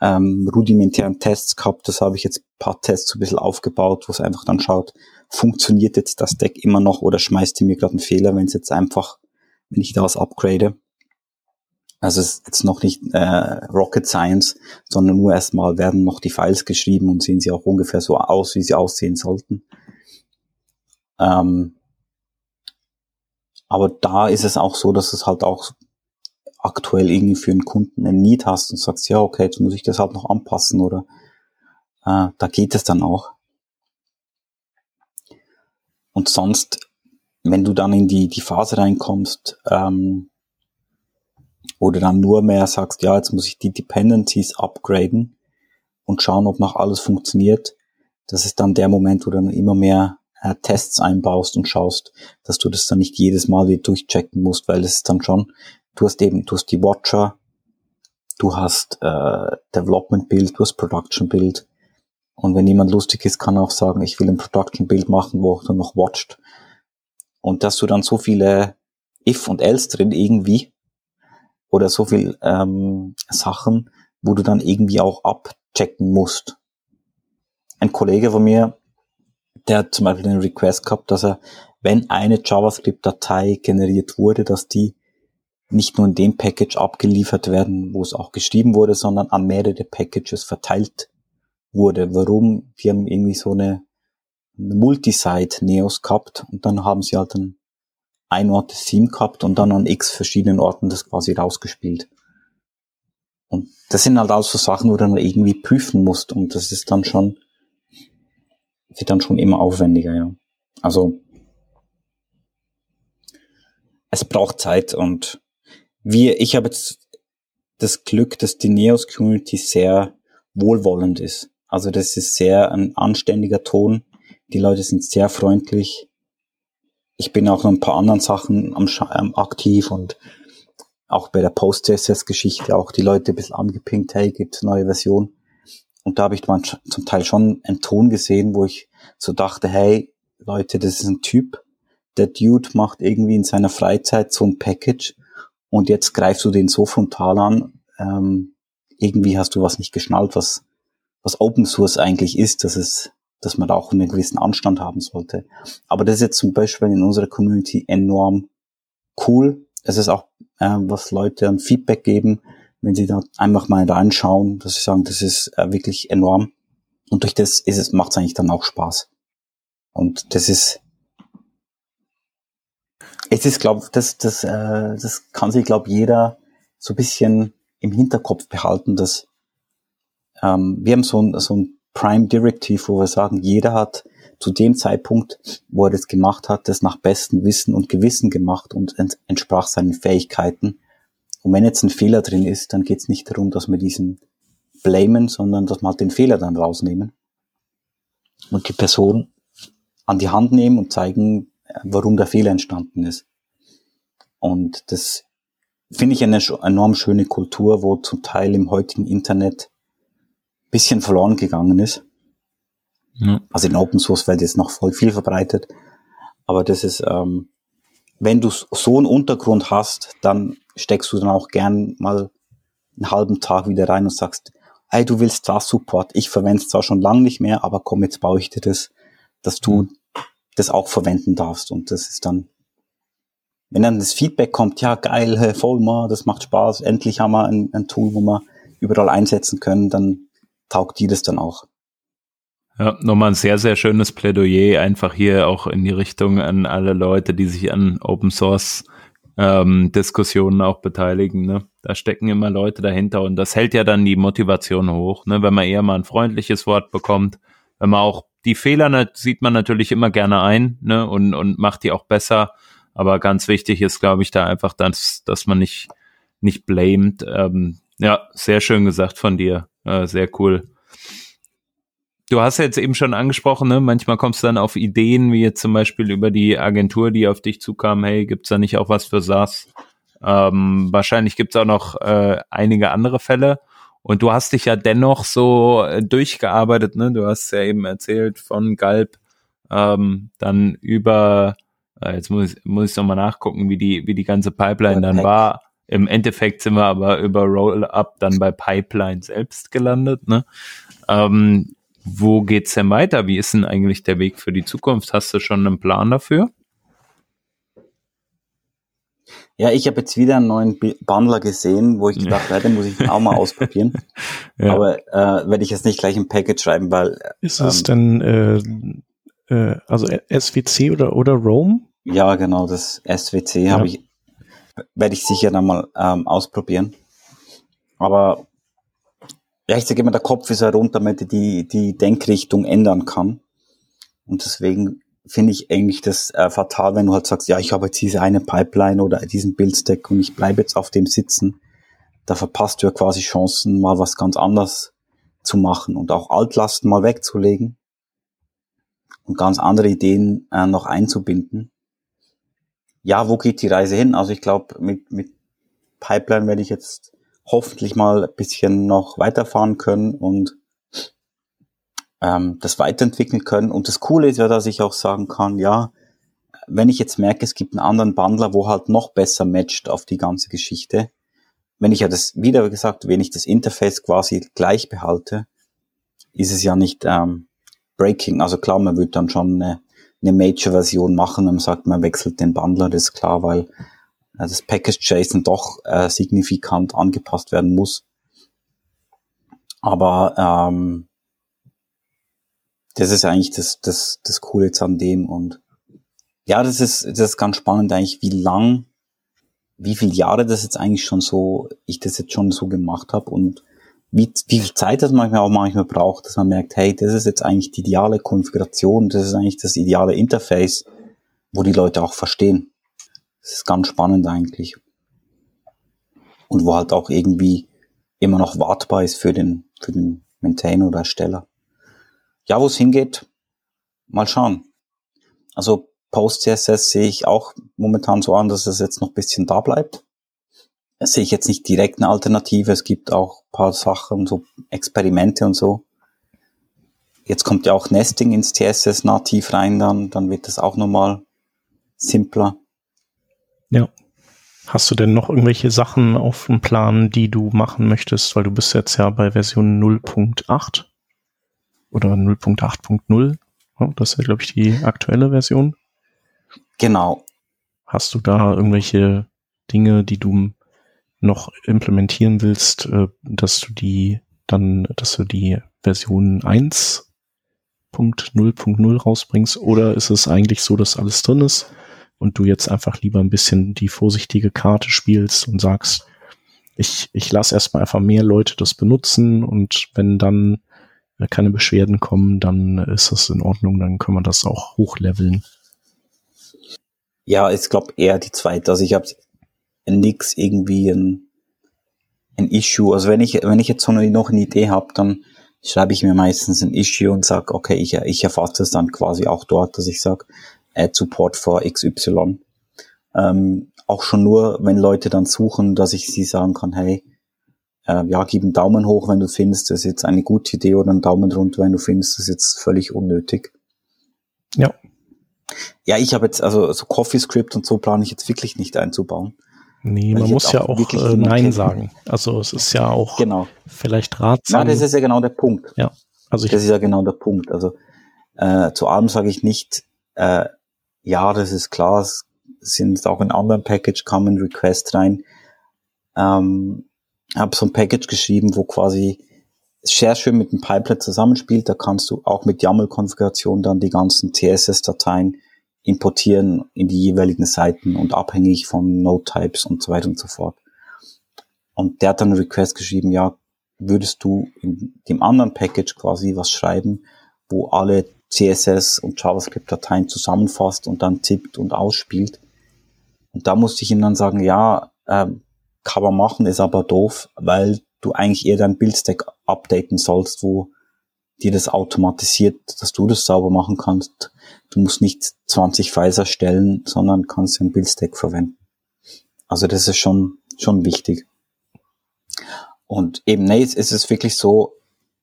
[SPEAKER 3] ähm, rudimentären Tests gehabt. Das habe ich jetzt paar Tests so ein bisschen aufgebaut, wo es einfach dann schaut, funktioniert jetzt das Deck immer noch oder schmeißt ihr mir gerade einen Fehler, wenn es jetzt einfach, wenn ich da was upgrade. Also es ist jetzt noch nicht äh, Rocket Science, sondern nur erstmal werden noch die Files geschrieben und sehen sie auch ungefähr so aus, wie sie aussehen sollten. Ähm, aber da ist es auch so, dass es halt auch aktuell irgendwie für einen Kunden ein Need hast und sagst, ja, okay, jetzt muss ich das halt noch anpassen oder äh, da geht es dann auch. Und sonst, wenn du dann in die, die Phase reinkommst, ähm, oder dann nur mehr sagst, ja, jetzt muss ich die Dependencies upgraden und schauen, ob noch alles funktioniert, das ist dann der Moment, wo du dann immer mehr äh, Tests einbaust und schaust, dass du das dann nicht jedes Mal wieder durchchecken musst, weil es ist dann schon, du hast eben, du hast die Watcher, du hast äh, Development Build, du hast Production Build. Und wenn jemand lustig ist, kann er auch sagen, ich will ein Production Build machen, wo dann noch watcht. Und dass du dann so viele if und else drin irgendwie oder so viel ähm, Sachen, wo du dann irgendwie auch abchecken musst. Ein Kollege von mir, der hat zum Beispiel den Request gehabt, dass er, wenn eine JavaScript-Datei generiert wurde, dass die nicht nur in dem Package abgeliefert werden, wo es auch geschrieben wurde, sondern an mehrere Packages verteilt wurde. Warum? Die haben irgendwie so eine, eine Multisite-Neos gehabt und dann haben sie halt ein ein Ort das Theme gehabt und dann an x verschiedenen Orten das quasi rausgespielt. Und das sind halt auch so Sachen, wo du dann irgendwie prüfen musst und das ist dann schon, wird dann schon immer aufwendiger, ja. Also, es braucht Zeit und wir, ich habe jetzt das Glück, dass die Neos Community sehr wohlwollend ist. Also das ist sehr ein anständiger Ton. Die Leute sind sehr freundlich ich bin auch noch ein paar anderen Sachen am, ähm, aktiv und auch bei der Post-CSS-Geschichte auch die Leute ein bisschen angepinkt, hey, gibt's neue Version? Und da habe ich zum Teil schon einen Ton gesehen, wo ich so dachte, hey, Leute, das ist ein Typ, der Dude macht irgendwie in seiner Freizeit so ein Package und jetzt greifst du den so frontal an. Ähm, irgendwie hast du was nicht geschnallt, was, was Open Source eigentlich ist, dass es dass man da auch einen gewissen Anstand haben sollte. Aber das ist jetzt zum Beispiel in unserer Community enorm cool. Es ist auch, äh, was Leute an Feedback geben, wenn sie da einfach mal reinschauen, dass sie sagen, das ist äh, wirklich enorm. Und durch das ist es, macht es eigentlich dann auch Spaß. Und das ist, es ist, glaube das, das, äh, das kann sich, glaube jeder so ein bisschen im Hinterkopf behalten, dass ähm, wir haben so ein, so ein Prime Directive, wo wir sagen, jeder hat zu dem Zeitpunkt, wo er das gemacht hat, das nach bestem Wissen und Gewissen gemacht und ent entsprach seinen Fähigkeiten. Und wenn jetzt ein Fehler drin ist, dann geht es nicht darum, dass wir diesen blamen, sondern dass wir halt den Fehler dann rausnehmen und die Person an die Hand nehmen und zeigen, warum der Fehler entstanden ist. Und das finde ich eine enorm schöne Kultur, wo zum Teil im heutigen Internet bisschen verloren gegangen ist. Ja. Also in Open Source Welt ist noch voll viel verbreitet. Aber das ist, ähm, wenn du so einen Untergrund hast, dann steckst du dann auch gern mal einen halben Tag wieder rein und sagst, hey, du willst zwar Support, ich verwende es zwar schon lange nicht mehr, aber komm, jetzt baue ich dir das, dass du mhm. Das auch verwenden darfst. Und das ist dann, wenn dann das Feedback kommt, ja geil, voll mal, das macht Spaß, endlich haben wir ein, ein Tool, wo wir überall einsetzen können, dann taugt die das dann auch.
[SPEAKER 2] Ja, nochmal ein sehr, sehr schönes Plädoyer, einfach hier auch in die Richtung an alle Leute, die sich an Open Source ähm, Diskussionen auch beteiligen. Ne? Da stecken immer Leute dahinter und das hält ja dann die Motivation hoch, ne? wenn man eher mal ein freundliches Wort bekommt, wenn man auch die Fehler sieht man natürlich immer gerne ein ne? und, und macht die auch besser. Aber ganz wichtig ist, glaube ich, da einfach, dass, dass man nicht, nicht blamet. Ähm, ja, sehr schön gesagt von dir. Äh, sehr cool. Du hast jetzt eben schon angesprochen, ne? manchmal kommst du dann auf Ideen, wie jetzt zum Beispiel über die Agentur, die auf dich zukam, hey, gibt's da nicht auch was für SaaS? Ähm, wahrscheinlich gibt's auch noch äh, einige andere Fälle. Und du hast dich ja dennoch so äh, durchgearbeitet, ne? Du hast ja eben erzählt von Galb, ähm, dann über, äh, jetzt muss ich, muss ich nochmal nachgucken, wie die, wie die ganze Pipeline dann war. Im Endeffekt sind wir aber über Rollup dann bei Pipeline selbst gelandet. Ne? Ähm, wo geht's denn weiter? Wie ist denn eigentlich der Weg für die Zukunft? Hast du schon einen Plan dafür?
[SPEAKER 3] Ja, ich habe jetzt wieder einen neuen Bundler gesehen, wo ich gedacht ja. den muss ich auch mal ausprobieren. ja. Aber äh, werde ich jetzt nicht gleich im Package schreiben, weil.
[SPEAKER 1] Ist ähm, es denn äh, äh, also SWC oder, oder Rome?
[SPEAKER 3] Ja, genau, das SWC ja. habe ich werde ich sicher dann mal ähm, ausprobieren. Aber ja, ich sage immer, der Kopf ist herunter, damit er die, die Denkrichtung ändern kann. Und deswegen finde ich eigentlich das äh, fatal, wenn du halt sagst, ja, ich habe jetzt diese eine Pipeline oder diesen Buildstack und ich bleibe jetzt auf dem sitzen. Da verpasst du ja quasi Chancen, mal was ganz anderes zu machen und auch Altlasten mal wegzulegen und ganz andere Ideen äh, noch einzubinden ja, wo geht die Reise hin? Also ich glaube, mit, mit Pipeline werde ich jetzt hoffentlich mal ein bisschen noch weiterfahren können und ähm, das weiterentwickeln können. Und das Coole ist ja, dass ich auch sagen kann, ja, wenn ich jetzt merke, es gibt einen anderen Bundler, wo halt noch besser matcht auf die ganze Geschichte, wenn ich ja das, wieder gesagt, wenn ich das Interface quasi gleich behalte, ist es ja nicht ähm, breaking. Also klar, man wird dann schon eine, eine Major-Version machen, man sagt, man wechselt den Bundler, das ist klar, weil äh, das Package-JSON doch äh, signifikant angepasst werden muss. Aber ähm, das ist eigentlich das, das, das Coole jetzt an dem und ja, das ist, das ist ganz spannend eigentlich, wie lang, wie viele Jahre das jetzt eigentlich schon so, ich das jetzt schon so gemacht habe und wie, wie viel Zeit das manchmal auch manchmal braucht, dass man merkt, hey, das ist jetzt eigentlich die ideale Konfiguration, das ist eigentlich das ideale Interface, wo die Leute auch verstehen. Das ist ganz spannend eigentlich. Und wo halt auch irgendwie immer noch wartbar ist für den, für den Maintainer oder Ersteller. Ja, wo es hingeht, mal schauen. Also Post-CSS sehe ich auch momentan so an, dass es jetzt noch ein bisschen da bleibt. Das sehe ich jetzt nicht direkt eine Alternative. Es gibt auch ein paar Sachen, so Experimente und so. Jetzt kommt ja auch Nesting ins CSS nativ rein, dann, dann wird das auch nochmal simpler.
[SPEAKER 1] Ja. Hast du denn noch irgendwelche Sachen auf dem Plan, die du machen möchtest? Weil du bist jetzt ja bei Version 0.8 oder 0.8.0. Das ist ja, glaube ich, die aktuelle Version.
[SPEAKER 3] Genau.
[SPEAKER 1] Hast du da irgendwelche Dinge, die du noch implementieren willst, äh, dass du die dann, dass du die Version 1.0.0 rausbringst? Oder ist es eigentlich so, dass alles drin ist und du jetzt einfach lieber ein bisschen die vorsichtige Karte spielst und sagst, ich, ich lasse erstmal einfach mehr Leute das benutzen und wenn dann keine Beschwerden kommen, dann ist das in Ordnung, dann können wir das auch hochleveln.
[SPEAKER 3] Ja, ich glaube eher die zweite. Also ich habe nix irgendwie ein, ein Issue. Also wenn ich, wenn ich jetzt so noch eine Idee habe, dann schreibe ich mir meistens ein Issue und sage, okay, ich, ich erfasse es dann quasi auch dort, dass ich sage, Add Support for XY. Ähm, auch schon nur, wenn Leute dann suchen, dass ich sie sagen kann, hey, äh, ja, gib einen Daumen hoch, wenn du findest, das ist jetzt eine gute Idee oder einen Daumen runter, wenn du findest, das ist jetzt völlig unnötig.
[SPEAKER 1] Ja.
[SPEAKER 3] Ja, ich habe jetzt, also so CoffeeScript und so plane ich jetzt wirklich nicht einzubauen.
[SPEAKER 1] Nee, man muss ja auch äh, Nein kenn. sagen. Also es ist ja auch
[SPEAKER 3] genau.
[SPEAKER 1] vielleicht ratsam.
[SPEAKER 3] Ja, das ist ja genau der Punkt.
[SPEAKER 1] Ja.
[SPEAKER 3] Also ich das ist ja genau der Punkt. Also äh, zu allem sage ich nicht, äh, ja, das ist klar, es sind auch in anderen Package Common Request rein. Ähm, habe so ein Package geschrieben, wo quasi sehr schön mit dem Pipeline zusammenspielt. Da kannst du auch mit YAML-Konfiguration dann die ganzen CSS-Dateien importieren in die jeweiligen Seiten und abhängig von Node-Types und so weiter und so fort. Und der hat dann einen Request geschrieben, ja, würdest du in dem anderen Package quasi was schreiben, wo alle CSS und JavaScript-Dateien zusammenfasst und dann tippt und ausspielt. Und da musste ich ihm dann sagen, ja, äh, kann man machen, ist aber doof, weil du eigentlich eher dein Bildstack updaten sollst, wo dir das automatisiert, dass du das sauber machen kannst. Du musst nicht 20 Files erstellen, sondern kannst ein Bildstack verwenden. Also das ist schon, schon wichtig. Und eben, nee, es ist wirklich so,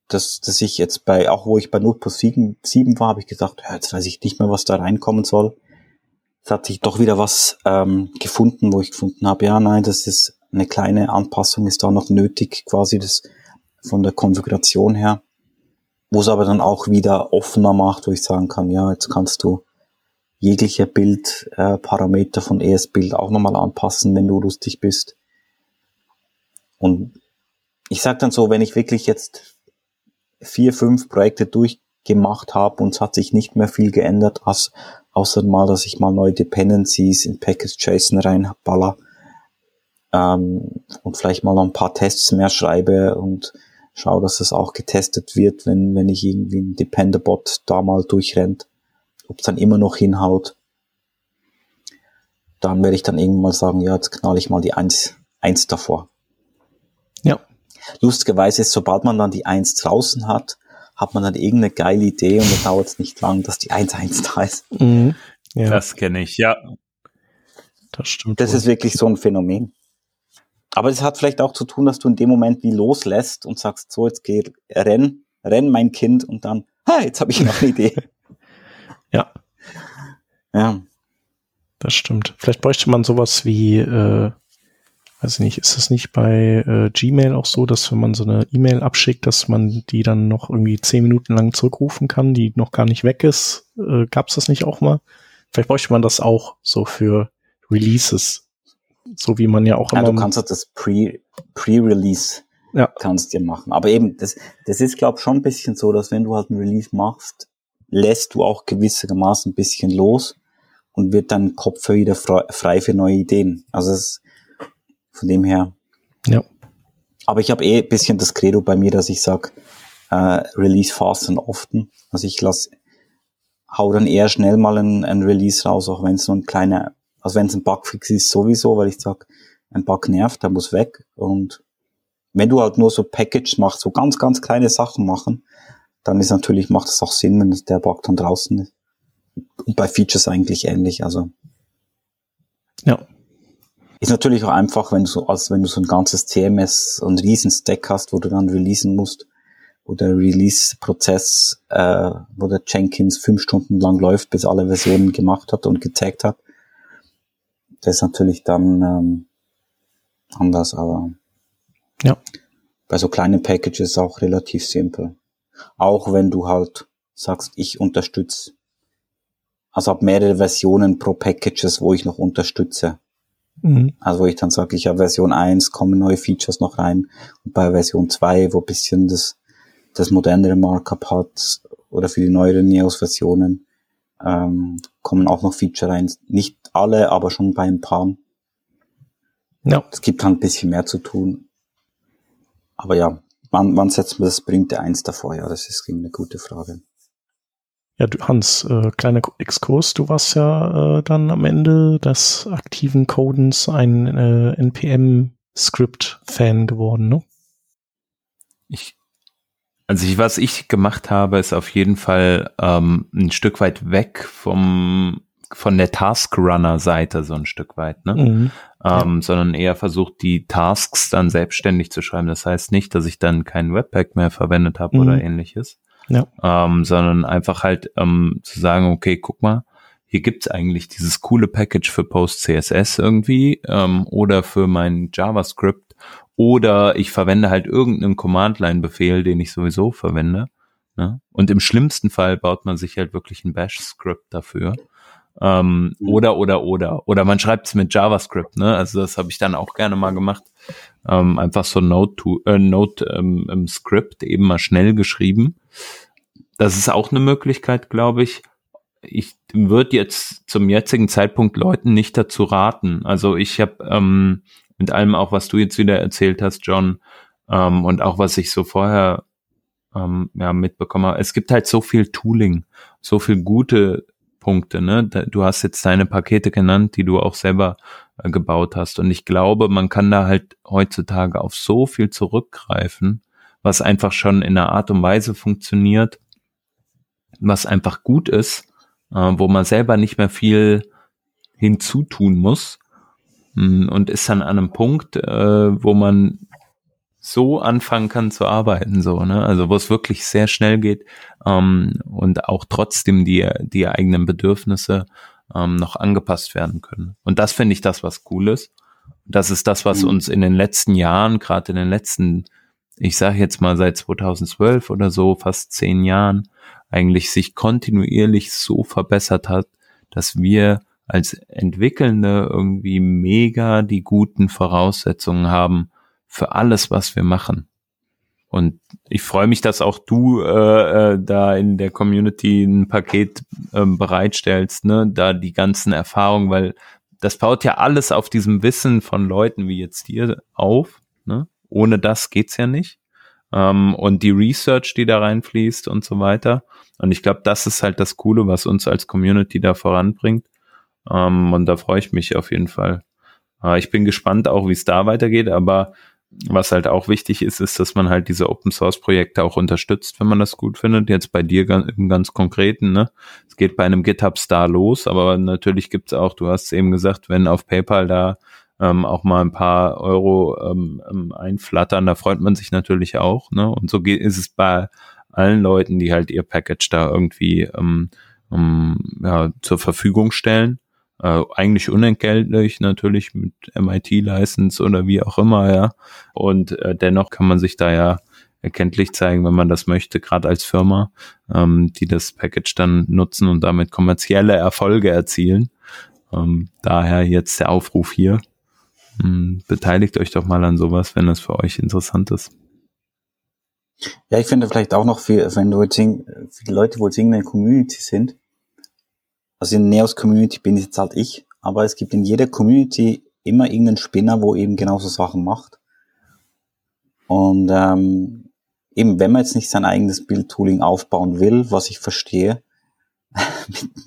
[SPEAKER 3] dass, dass ich jetzt bei, auch wo ich bei Notebooks 7, 7 war, habe ich gedacht, ja, jetzt weiß ich nicht mehr, was da reinkommen soll. Jetzt hat sich doch wieder was ähm, gefunden, wo ich gefunden habe, ja, nein, das ist eine kleine Anpassung, ist da noch nötig, quasi das von der Konfiguration her wo es aber dann auch wieder offener macht, wo ich sagen kann, ja, jetzt kannst du jegliche Bildparameter äh, von ES-Bild auch nochmal anpassen, wenn du lustig bist. Und ich sag dann so, wenn ich wirklich jetzt vier, fünf Projekte durchgemacht habe und es hat sich nicht mehr viel geändert, als, außer mal, dass ich mal neue Dependencies in Package.json reinballer ähm, und vielleicht mal noch ein paar Tests mehr schreibe und schaue, dass es auch getestet wird, wenn, wenn ich irgendwie ein Depender-Bot da mal durchrennt, ob es dann immer noch hinhaut. Dann werde ich dann irgendwann mal sagen, ja, jetzt knall ich mal die eins eins davor.
[SPEAKER 1] Ja.
[SPEAKER 3] Lustigerweise ist, sobald man dann die eins draußen hat, hat man dann irgendeine geile Idee und dann dauert es nicht lang, dass die 1-1 da ist.
[SPEAKER 2] Mhm. Ja. Das kenne ich, ja.
[SPEAKER 3] Das stimmt. Das wohl. ist wirklich so ein Phänomen. Aber es hat vielleicht auch zu tun, dass du in dem Moment wie loslässt und sagst, so, jetzt geh, renn, renn mein Kind und dann, ha, jetzt habe ich noch eine Idee.
[SPEAKER 1] ja.
[SPEAKER 3] Ja.
[SPEAKER 1] Das stimmt. Vielleicht bräuchte man sowas wie, äh, weiß ich nicht, ist es nicht bei äh, Gmail auch so, dass wenn man so eine E-Mail abschickt, dass man die dann noch irgendwie zehn Minuten lang zurückrufen kann, die noch gar nicht weg ist? Äh, Gab es das nicht auch mal? Vielleicht bräuchte man das auch so für Releases. So wie man ja auch
[SPEAKER 3] ja,
[SPEAKER 1] immer.
[SPEAKER 3] Du kannst halt das Pre- Pre-Release
[SPEAKER 1] Ja.
[SPEAKER 3] kannst dir machen. Aber eben, das, das ist, glaube ich, schon ein bisschen so, dass wenn du halt ein Release machst, lässt du auch gewissermaßen ein bisschen los und wird dein Kopf wieder frei, frei für neue Ideen. Also es, von dem her.
[SPEAKER 1] Ja.
[SPEAKER 3] Aber ich habe eh ein bisschen das Credo bei mir, dass ich sag äh, Release fast and often. Also ich lass, hau dann eher schnell mal ein, ein Release raus, auch wenn es so ein kleiner, also wenn es ein Bugfix ist sowieso, weil ich sag, ein Bug nervt, der muss weg. Und wenn du halt nur so Package machst, so ganz, ganz kleine Sachen machen, dann ist natürlich, macht es auch Sinn, wenn der Bug dann draußen ist. Und bei Features eigentlich ähnlich, also.
[SPEAKER 1] Ja.
[SPEAKER 3] Ist natürlich auch einfach, wenn du so, als wenn du so ein ganzes CMS und riesen Stack hast, wo du dann releasen musst, wo der Release-Prozess, äh, wo der Jenkins fünf Stunden lang läuft, bis alle Versionen gemacht hat und getaggt hat. Das ist natürlich dann ähm, anders, aber
[SPEAKER 1] Ja.
[SPEAKER 3] bei so kleinen Packages auch relativ simpel. Auch wenn du halt sagst, ich unterstütze, also habe mehrere Versionen pro Packages, wo ich noch unterstütze.
[SPEAKER 1] Mhm.
[SPEAKER 3] Also wo ich dann sage, ich habe Version 1, kommen neue Features noch rein. Und bei Version 2, wo bisschen das, das modernere Markup hat, oder für die neueren Neos-Versionen, ähm, kommen auch noch Feature rein. Nicht alle, aber schon bei ein paar.
[SPEAKER 1] Ja.
[SPEAKER 3] Es gibt halt ein bisschen mehr zu tun. Aber ja, wann, wann setzt man das berühmte Eins davor? Ja, das ist eine gute Frage.
[SPEAKER 1] Ja, du, Hans, äh, kleiner Exkurs, du warst ja äh, dann am Ende des aktiven Codens ein äh, NPM-Script-Fan geworden, ne?
[SPEAKER 2] Ich, also ich, was ich gemacht habe, ist auf jeden Fall ähm, ein Stück weit weg vom von der Task-Runner-Seite so ein Stück weit, ne?
[SPEAKER 1] Mhm.
[SPEAKER 2] ähm, sondern eher versucht, die Tasks dann selbstständig zu schreiben. Das heißt nicht, dass ich dann kein Webpack mehr verwendet habe
[SPEAKER 1] Mhm.
[SPEAKER 2] oder ähnliches,
[SPEAKER 1] Ja.
[SPEAKER 2] ähm, sondern einfach halt ähm, zu sagen, okay, guck mal, hier gibt's eigentlich dieses coole Package für Post-CSS irgendwie ähm, oder für mein JavaScript oder ich verwende halt irgendeinen Command-Line-Befehl, den ich sowieso verwende. Ne? Und im schlimmsten Fall baut man sich halt wirklich ein Bash-Script dafür. Ähm,
[SPEAKER 3] Mhm.
[SPEAKER 2] Oder, oder, oder. Oder man schreibt es mit JavaScript, ne? Also das habe ich dann auch gerne mal gemacht. Ähm, einfach so to, äh, Note ähm, eben mal schnell geschrieben. Das ist auch eine Möglichkeit, glaube ich. Ich würde jetzt zum jetzigen Zeitpunkt Leuten nicht dazu raten. Also ich habe ähm, mit allem auch, was du jetzt wieder erzählt hast, John, ähm, und auch was ich so vorher ähm, ja, mitbekommen habe, es gibt halt so viel Tooling, so viel gute Punkte. Ne? Du hast jetzt deine Pakete genannt, die du auch selber äh, gebaut hast. Und ich glaube, man kann da halt heutzutage auf so viel zurückgreifen, was einfach schon in einer Art und Weise funktioniert, was einfach gut ist, wo man selber nicht mehr viel hinzutun muss Mm, und ist dann an einem Punkt, äh, wo man so anfangen kann zu arbeiten, so, ne? Also wo es wirklich sehr schnell geht ähm, und auch trotzdem die, die eigenen Bedürfnisse ähm, noch angepasst werden können. Und das finde ich das, was cool ist. Das ist das, was
[SPEAKER 3] Mhm.
[SPEAKER 2] uns in den letzten Jahren, gerade in den letzten, ich sage jetzt mal seit 2012 oder so, fast zehn Jahren, eigentlich sich kontinuierlich so verbessert hat, dass wir als Entwickelnde irgendwie mega die guten Voraussetzungen haben für alles, was wir machen. Und ich freue mich, dass auch du äh, äh, da in der Community ein Paket ähm, bereitstellst, ne, da die ganzen Erfahrungen, weil das baut ja alles auf diesem Wissen von Leuten wie jetzt dir auf. Ne? Ohne das geht's ja nicht. Ähm, und die Research, die da reinfließt und so weiter. Und ich glaube, das ist halt das Coole, was uns als Community da voranbringt. Ähm, und da freue ich mich auf jeden Fall. Äh, ich bin gespannt auch, wie es da weitergeht, aber was halt auch wichtig ist, ist, dass man halt diese Open Source Projekte auch unterstützt, wenn man das gut findet. Jetzt bei dir im ganz konkreten, ne? Es geht bei einem GitHub Star los, aber natürlich gibt's auch, du hast es eben gesagt, wenn auf PayPal da ähm, auch mal ein paar Euro ähm, ähm, einflattern, da freut man sich natürlich auch, ne? Und so geht, ist es bei allen Leuten, die halt ihr Package da irgendwie ähm, ähm, ja, zur Verfügung stellen. Äh, eigentlich unentgeltlich natürlich mit MIT-License oder wie auch immer, ja. Und äh, dennoch kann man sich da ja erkenntlich zeigen, wenn man das möchte, gerade als Firma, ähm, die das Package dann nutzen und damit kommerzielle Erfolge erzielen. Ähm, daher jetzt der Aufruf hier. Ähm, beteiligt euch doch mal an sowas, wenn das für euch interessant ist.
[SPEAKER 3] Ja, ich finde vielleicht auch noch für, wenn du jetzt für die Leute, wo jetzt in der Community sind, also in Neos Community bin ich jetzt halt ich, aber es gibt in jeder Community immer irgendeinen Spinner, wo eben genauso Sachen macht. Und ähm, eben, wenn man jetzt nicht sein eigenes Bildtooling aufbauen will, was ich verstehe,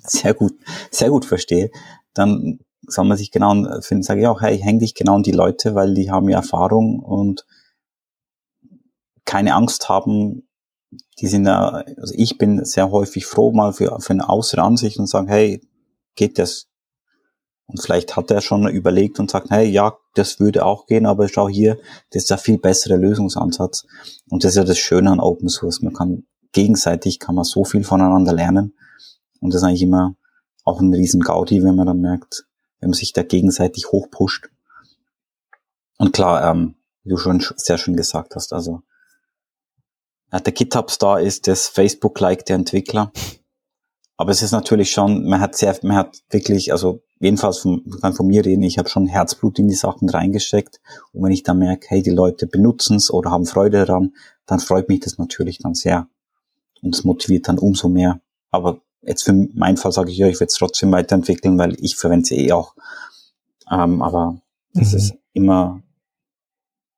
[SPEAKER 3] sehr gut, sehr gut verstehe, dann soll man sich genau, sage ich auch, hey, häng dich genau an die Leute, weil die haben ja Erfahrung und keine Angst haben, die sind ja, also ich bin sehr häufig froh mal für, für eine äußere Ansicht und sagen, hey, geht das? Und vielleicht hat er schon überlegt und sagt, hey, ja, das würde auch gehen, aber schau hier, das ist der viel bessere Lösungsansatz. Und das ist ja das Schöne an Open Source. Man kann gegenseitig, kann man so viel voneinander lernen. Und das ist eigentlich immer auch ein riesen Gaudi, wenn man dann merkt, wenn man sich da gegenseitig hochpusht. Und klar, ähm, wie du schon sehr schön gesagt hast, also der GitHub-Star ist das Facebook-Like der Entwickler. Aber es ist natürlich schon, man hat sehr, man hat wirklich, also jedenfalls von, kann von mir reden, ich habe schon Herzblut in die Sachen reingesteckt. Und wenn ich dann merke, hey, die Leute benutzen es oder haben Freude daran, dann freut mich das natürlich dann sehr. Und es motiviert dann umso mehr. Aber jetzt für meinen Fall sage ich ja, ich werde es trotzdem weiterentwickeln, weil ich verwende sie eh auch. Ähm, aber das mhm. ist immer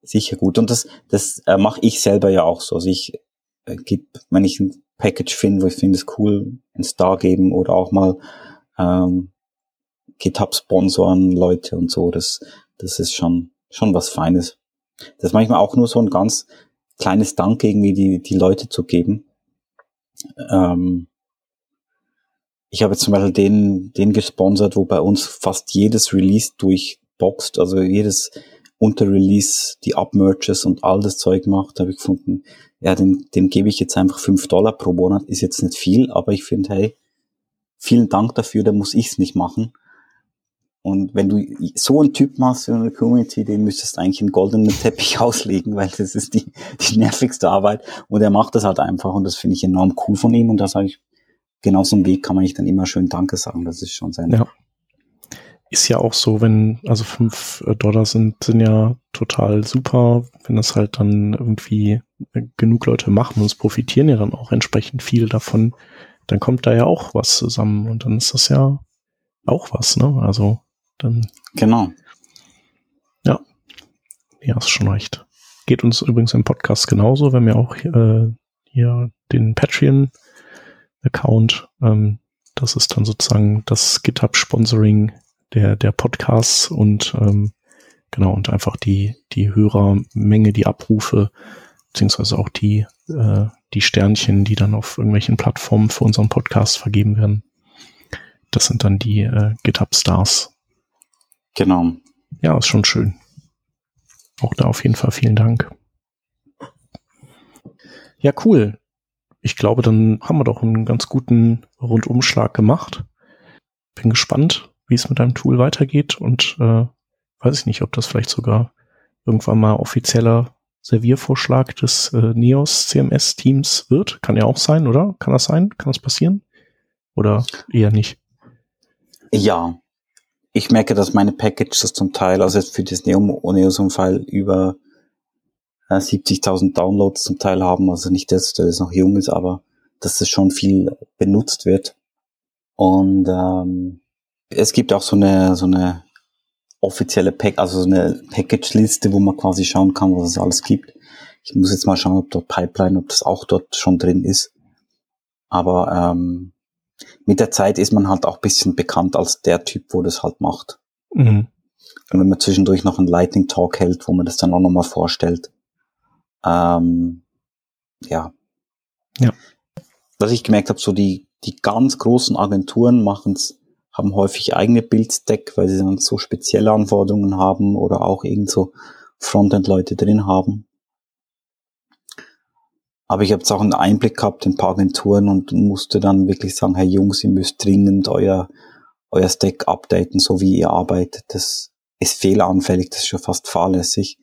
[SPEAKER 3] sicher gut. Und das, das äh, mache ich selber ja auch so. Also ich äh, gebe, wenn ich ein Package finde, wo ich finde es cool, ein Star geben oder auch mal ähm, GitHub sponsoren Leute und so, das, das ist schon, schon was Feines. Das ist manchmal auch nur so ein ganz kleines Dank irgendwie die, die Leute zu geben. Ähm, ich habe jetzt zum Beispiel den, den gesponsert, wo bei uns fast jedes Release durchboxt, also jedes unter Release die Upmerges und all das Zeug macht, habe ich gefunden, ja, dem, dem gebe ich jetzt einfach fünf Dollar pro Monat, ist jetzt nicht viel, aber ich finde, hey, vielen Dank dafür, da muss ich's nicht machen. Und wenn du so einen Typ machst in der Community, den müsstest du eigentlich einen goldenen Teppich auslegen, weil das ist die, die nervigste Arbeit. Und er macht das halt einfach und das finde ich enorm cool von ihm. Und da sage ich, genau so einen Weg kann man nicht dann immer schön Danke sagen. Das ist schon sein,
[SPEAKER 1] ja ist ja auch so, wenn, also fünf äh, Dollar sind, sind ja total super, wenn das halt dann irgendwie äh, genug Leute machen und es profitieren ja dann auch entsprechend viel davon, dann kommt da ja auch was zusammen und dann ist das ja auch was, ne? Also dann.
[SPEAKER 3] Genau.
[SPEAKER 1] Ja. Ja, ist schon recht. Geht uns übrigens im Podcast genauso, wenn wir auch äh, hier den Patreon-Account, ähm, das ist dann sozusagen das GitHub-Sponsoring der, der Podcasts und ähm, genau, und einfach die, die Hörermenge, die Abrufe, beziehungsweise auch die, äh, die Sternchen, die dann auf irgendwelchen Plattformen für unseren Podcast vergeben werden. Das sind dann die äh, GitHub Stars.
[SPEAKER 3] Genau.
[SPEAKER 1] Ja, ist schon schön. Auch da auf jeden Fall vielen Dank. Ja, cool. Ich glaube, dann haben wir doch einen ganz guten Rundumschlag gemacht. Bin gespannt, wie es mit deinem Tool weitergeht und äh, weiß ich nicht, ob das vielleicht sogar irgendwann mal offizieller Serviervorschlag des äh, Neos CMS Teams wird. Kann ja auch sein, oder? Kann das sein? Kann das passieren? Oder eher nicht?
[SPEAKER 3] Ja. Ich merke, dass meine Packages zum Teil, also jetzt für das Neos-Umfall über äh, 70.000 Downloads zum Teil haben. Also nicht, dass das noch jung ist, aber dass das schon viel benutzt wird. Und ähm, es gibt auch so eine, so eine offizielle Pack, also so eine Package-Liste, wo man quasi schauen kann, was es alles gibt. Ich muss jetzt mal schauen, ob dort Pipeline, ob das auch dort schon drin ist. Aber ähm, mit der Zeit ist man halt auch bisschen bekannt als der Typ, wo das halt macht. Mhm. Und wenn man zwischendurch noch einen Lightning Talk hält, wo man das dann auch nochmal vorstellt. Ähm, ja.
[SPEAKER 1] Ja.
[SPEAKER 3] Was ich gemerkt habe, so die, die ganz großen Agenturen machen es haben häufig eigene Bildstack, weil sie dann so spezielle Anforderungen haben oder auch irgend so Frontend-Leute drin haben. Aber ich habe jetzt auch einen Einblick gehabt in ein paar Agenturen und musste dann wirklich sagen, hey Jungs, ihr müsst dringend euer, euer Stack updaten, so wie ihr arbeitet. Das ist fehleranfällig, das ist schon fast fahrlässig.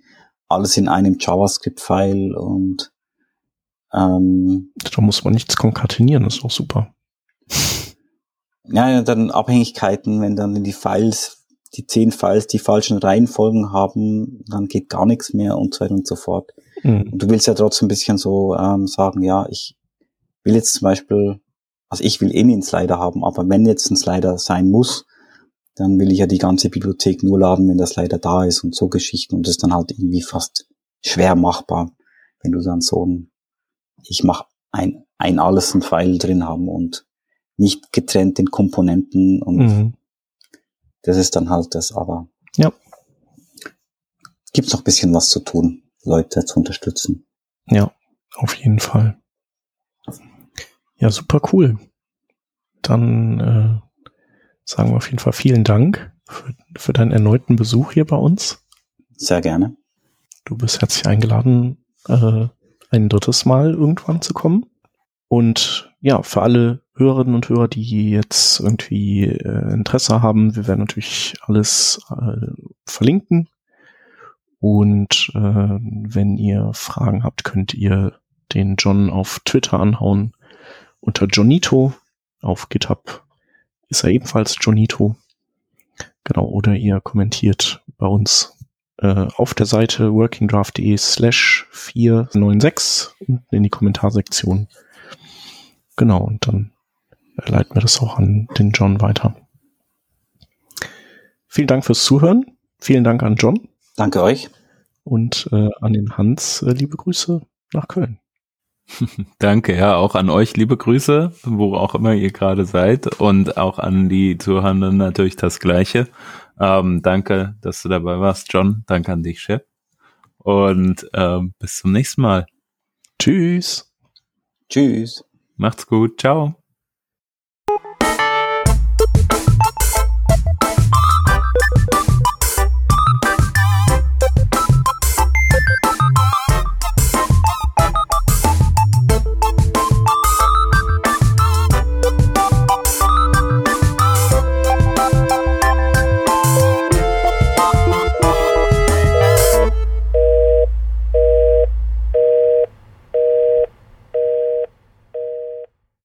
[SPEAKER 3] Alles in einem JavaScript-File und ähm,
[SPEAKER 1] da muss man nichts konkatenieren, das ist auch super.
[SPEAKER 3] Ja, dann Abhängigkeiten, wenn dann in die Files, die zehn Files die falschen Reihenfolgen haben, dann geht gar nichts mehr und so weiter und so fort. Mhm. Und du willst ja trotzdem ein bisschen so ähm, sagen, ja, ich will jetzt zum Beispiel, also ich will eh einen Slider haben, aber wenn jetzt ein Slider sein muss, dann will ich ja die ganze Bibliothek nur laden, wenn der Slider da ist und so Geschichten und das ist dann halt irgendwie fast schwer machbar, wenn du dann so ein, ich mach ein, ein alles ein File drin haben und nicht getrennt in Komponenten und mhm. das ist dann halt das, aber
[SPEAKER 1] ja.
[SPEAKER 3] gibt's noch ein bisschen was zu tun, Leute zu unterstützen.
[SPEAKER 1] Ja, auf jeden Fall. Ja, super cool. Dann äh, sagen wir auf jeden Fall vielen Dank für, für deinen erneuten Besuch hier bei uns.
[SPEAKER 3] Sehr gerne.
[SPEAKER 1] Du bist herzlich eingeladen, äh, ein drittes Mal irgendwann zu kommen. Und ja, für alle Hörerinnen und Hörer, die jetzt irgendwie äh, Interesse haben, wir werden natürlich alles äh, verlinken. Und äh, wenn ihr Fragen habt, könnt ihr den John auf Twitter anhauen unter Jonito. Auf GitHub ist er ebenfalls Jonito. Genau, oder ihr kommentiert bei uns äh, auf der Seite workingdraft.de slash 496 unten in die Kommentarsektion. Genau, und dann leiten wir das auch an den John weiter. Vielen Dank fürs Zuhören. Vielen Dank an John.
[SPEAKER 3] Danke euch.
[SPEAKER 1] Und äh, an den Hans äh, liebe Grüße nach Köln.
[SPEAKER 2] Danke, ja, auch an euch liebe Grüße, wo auch immer ihr gerade seid und auch an die Zuhörenden natürlich das Gleiche. Ähm, danke, dass du dabei warst, John. Danke an dich, Chef. Und ähm, bis zum nächsten Mal.
[SPEAKER 1] Tschüss.
[SPEAKER 3] Tschüss.
[SPEAKER 2] Macht's gut. Ciao.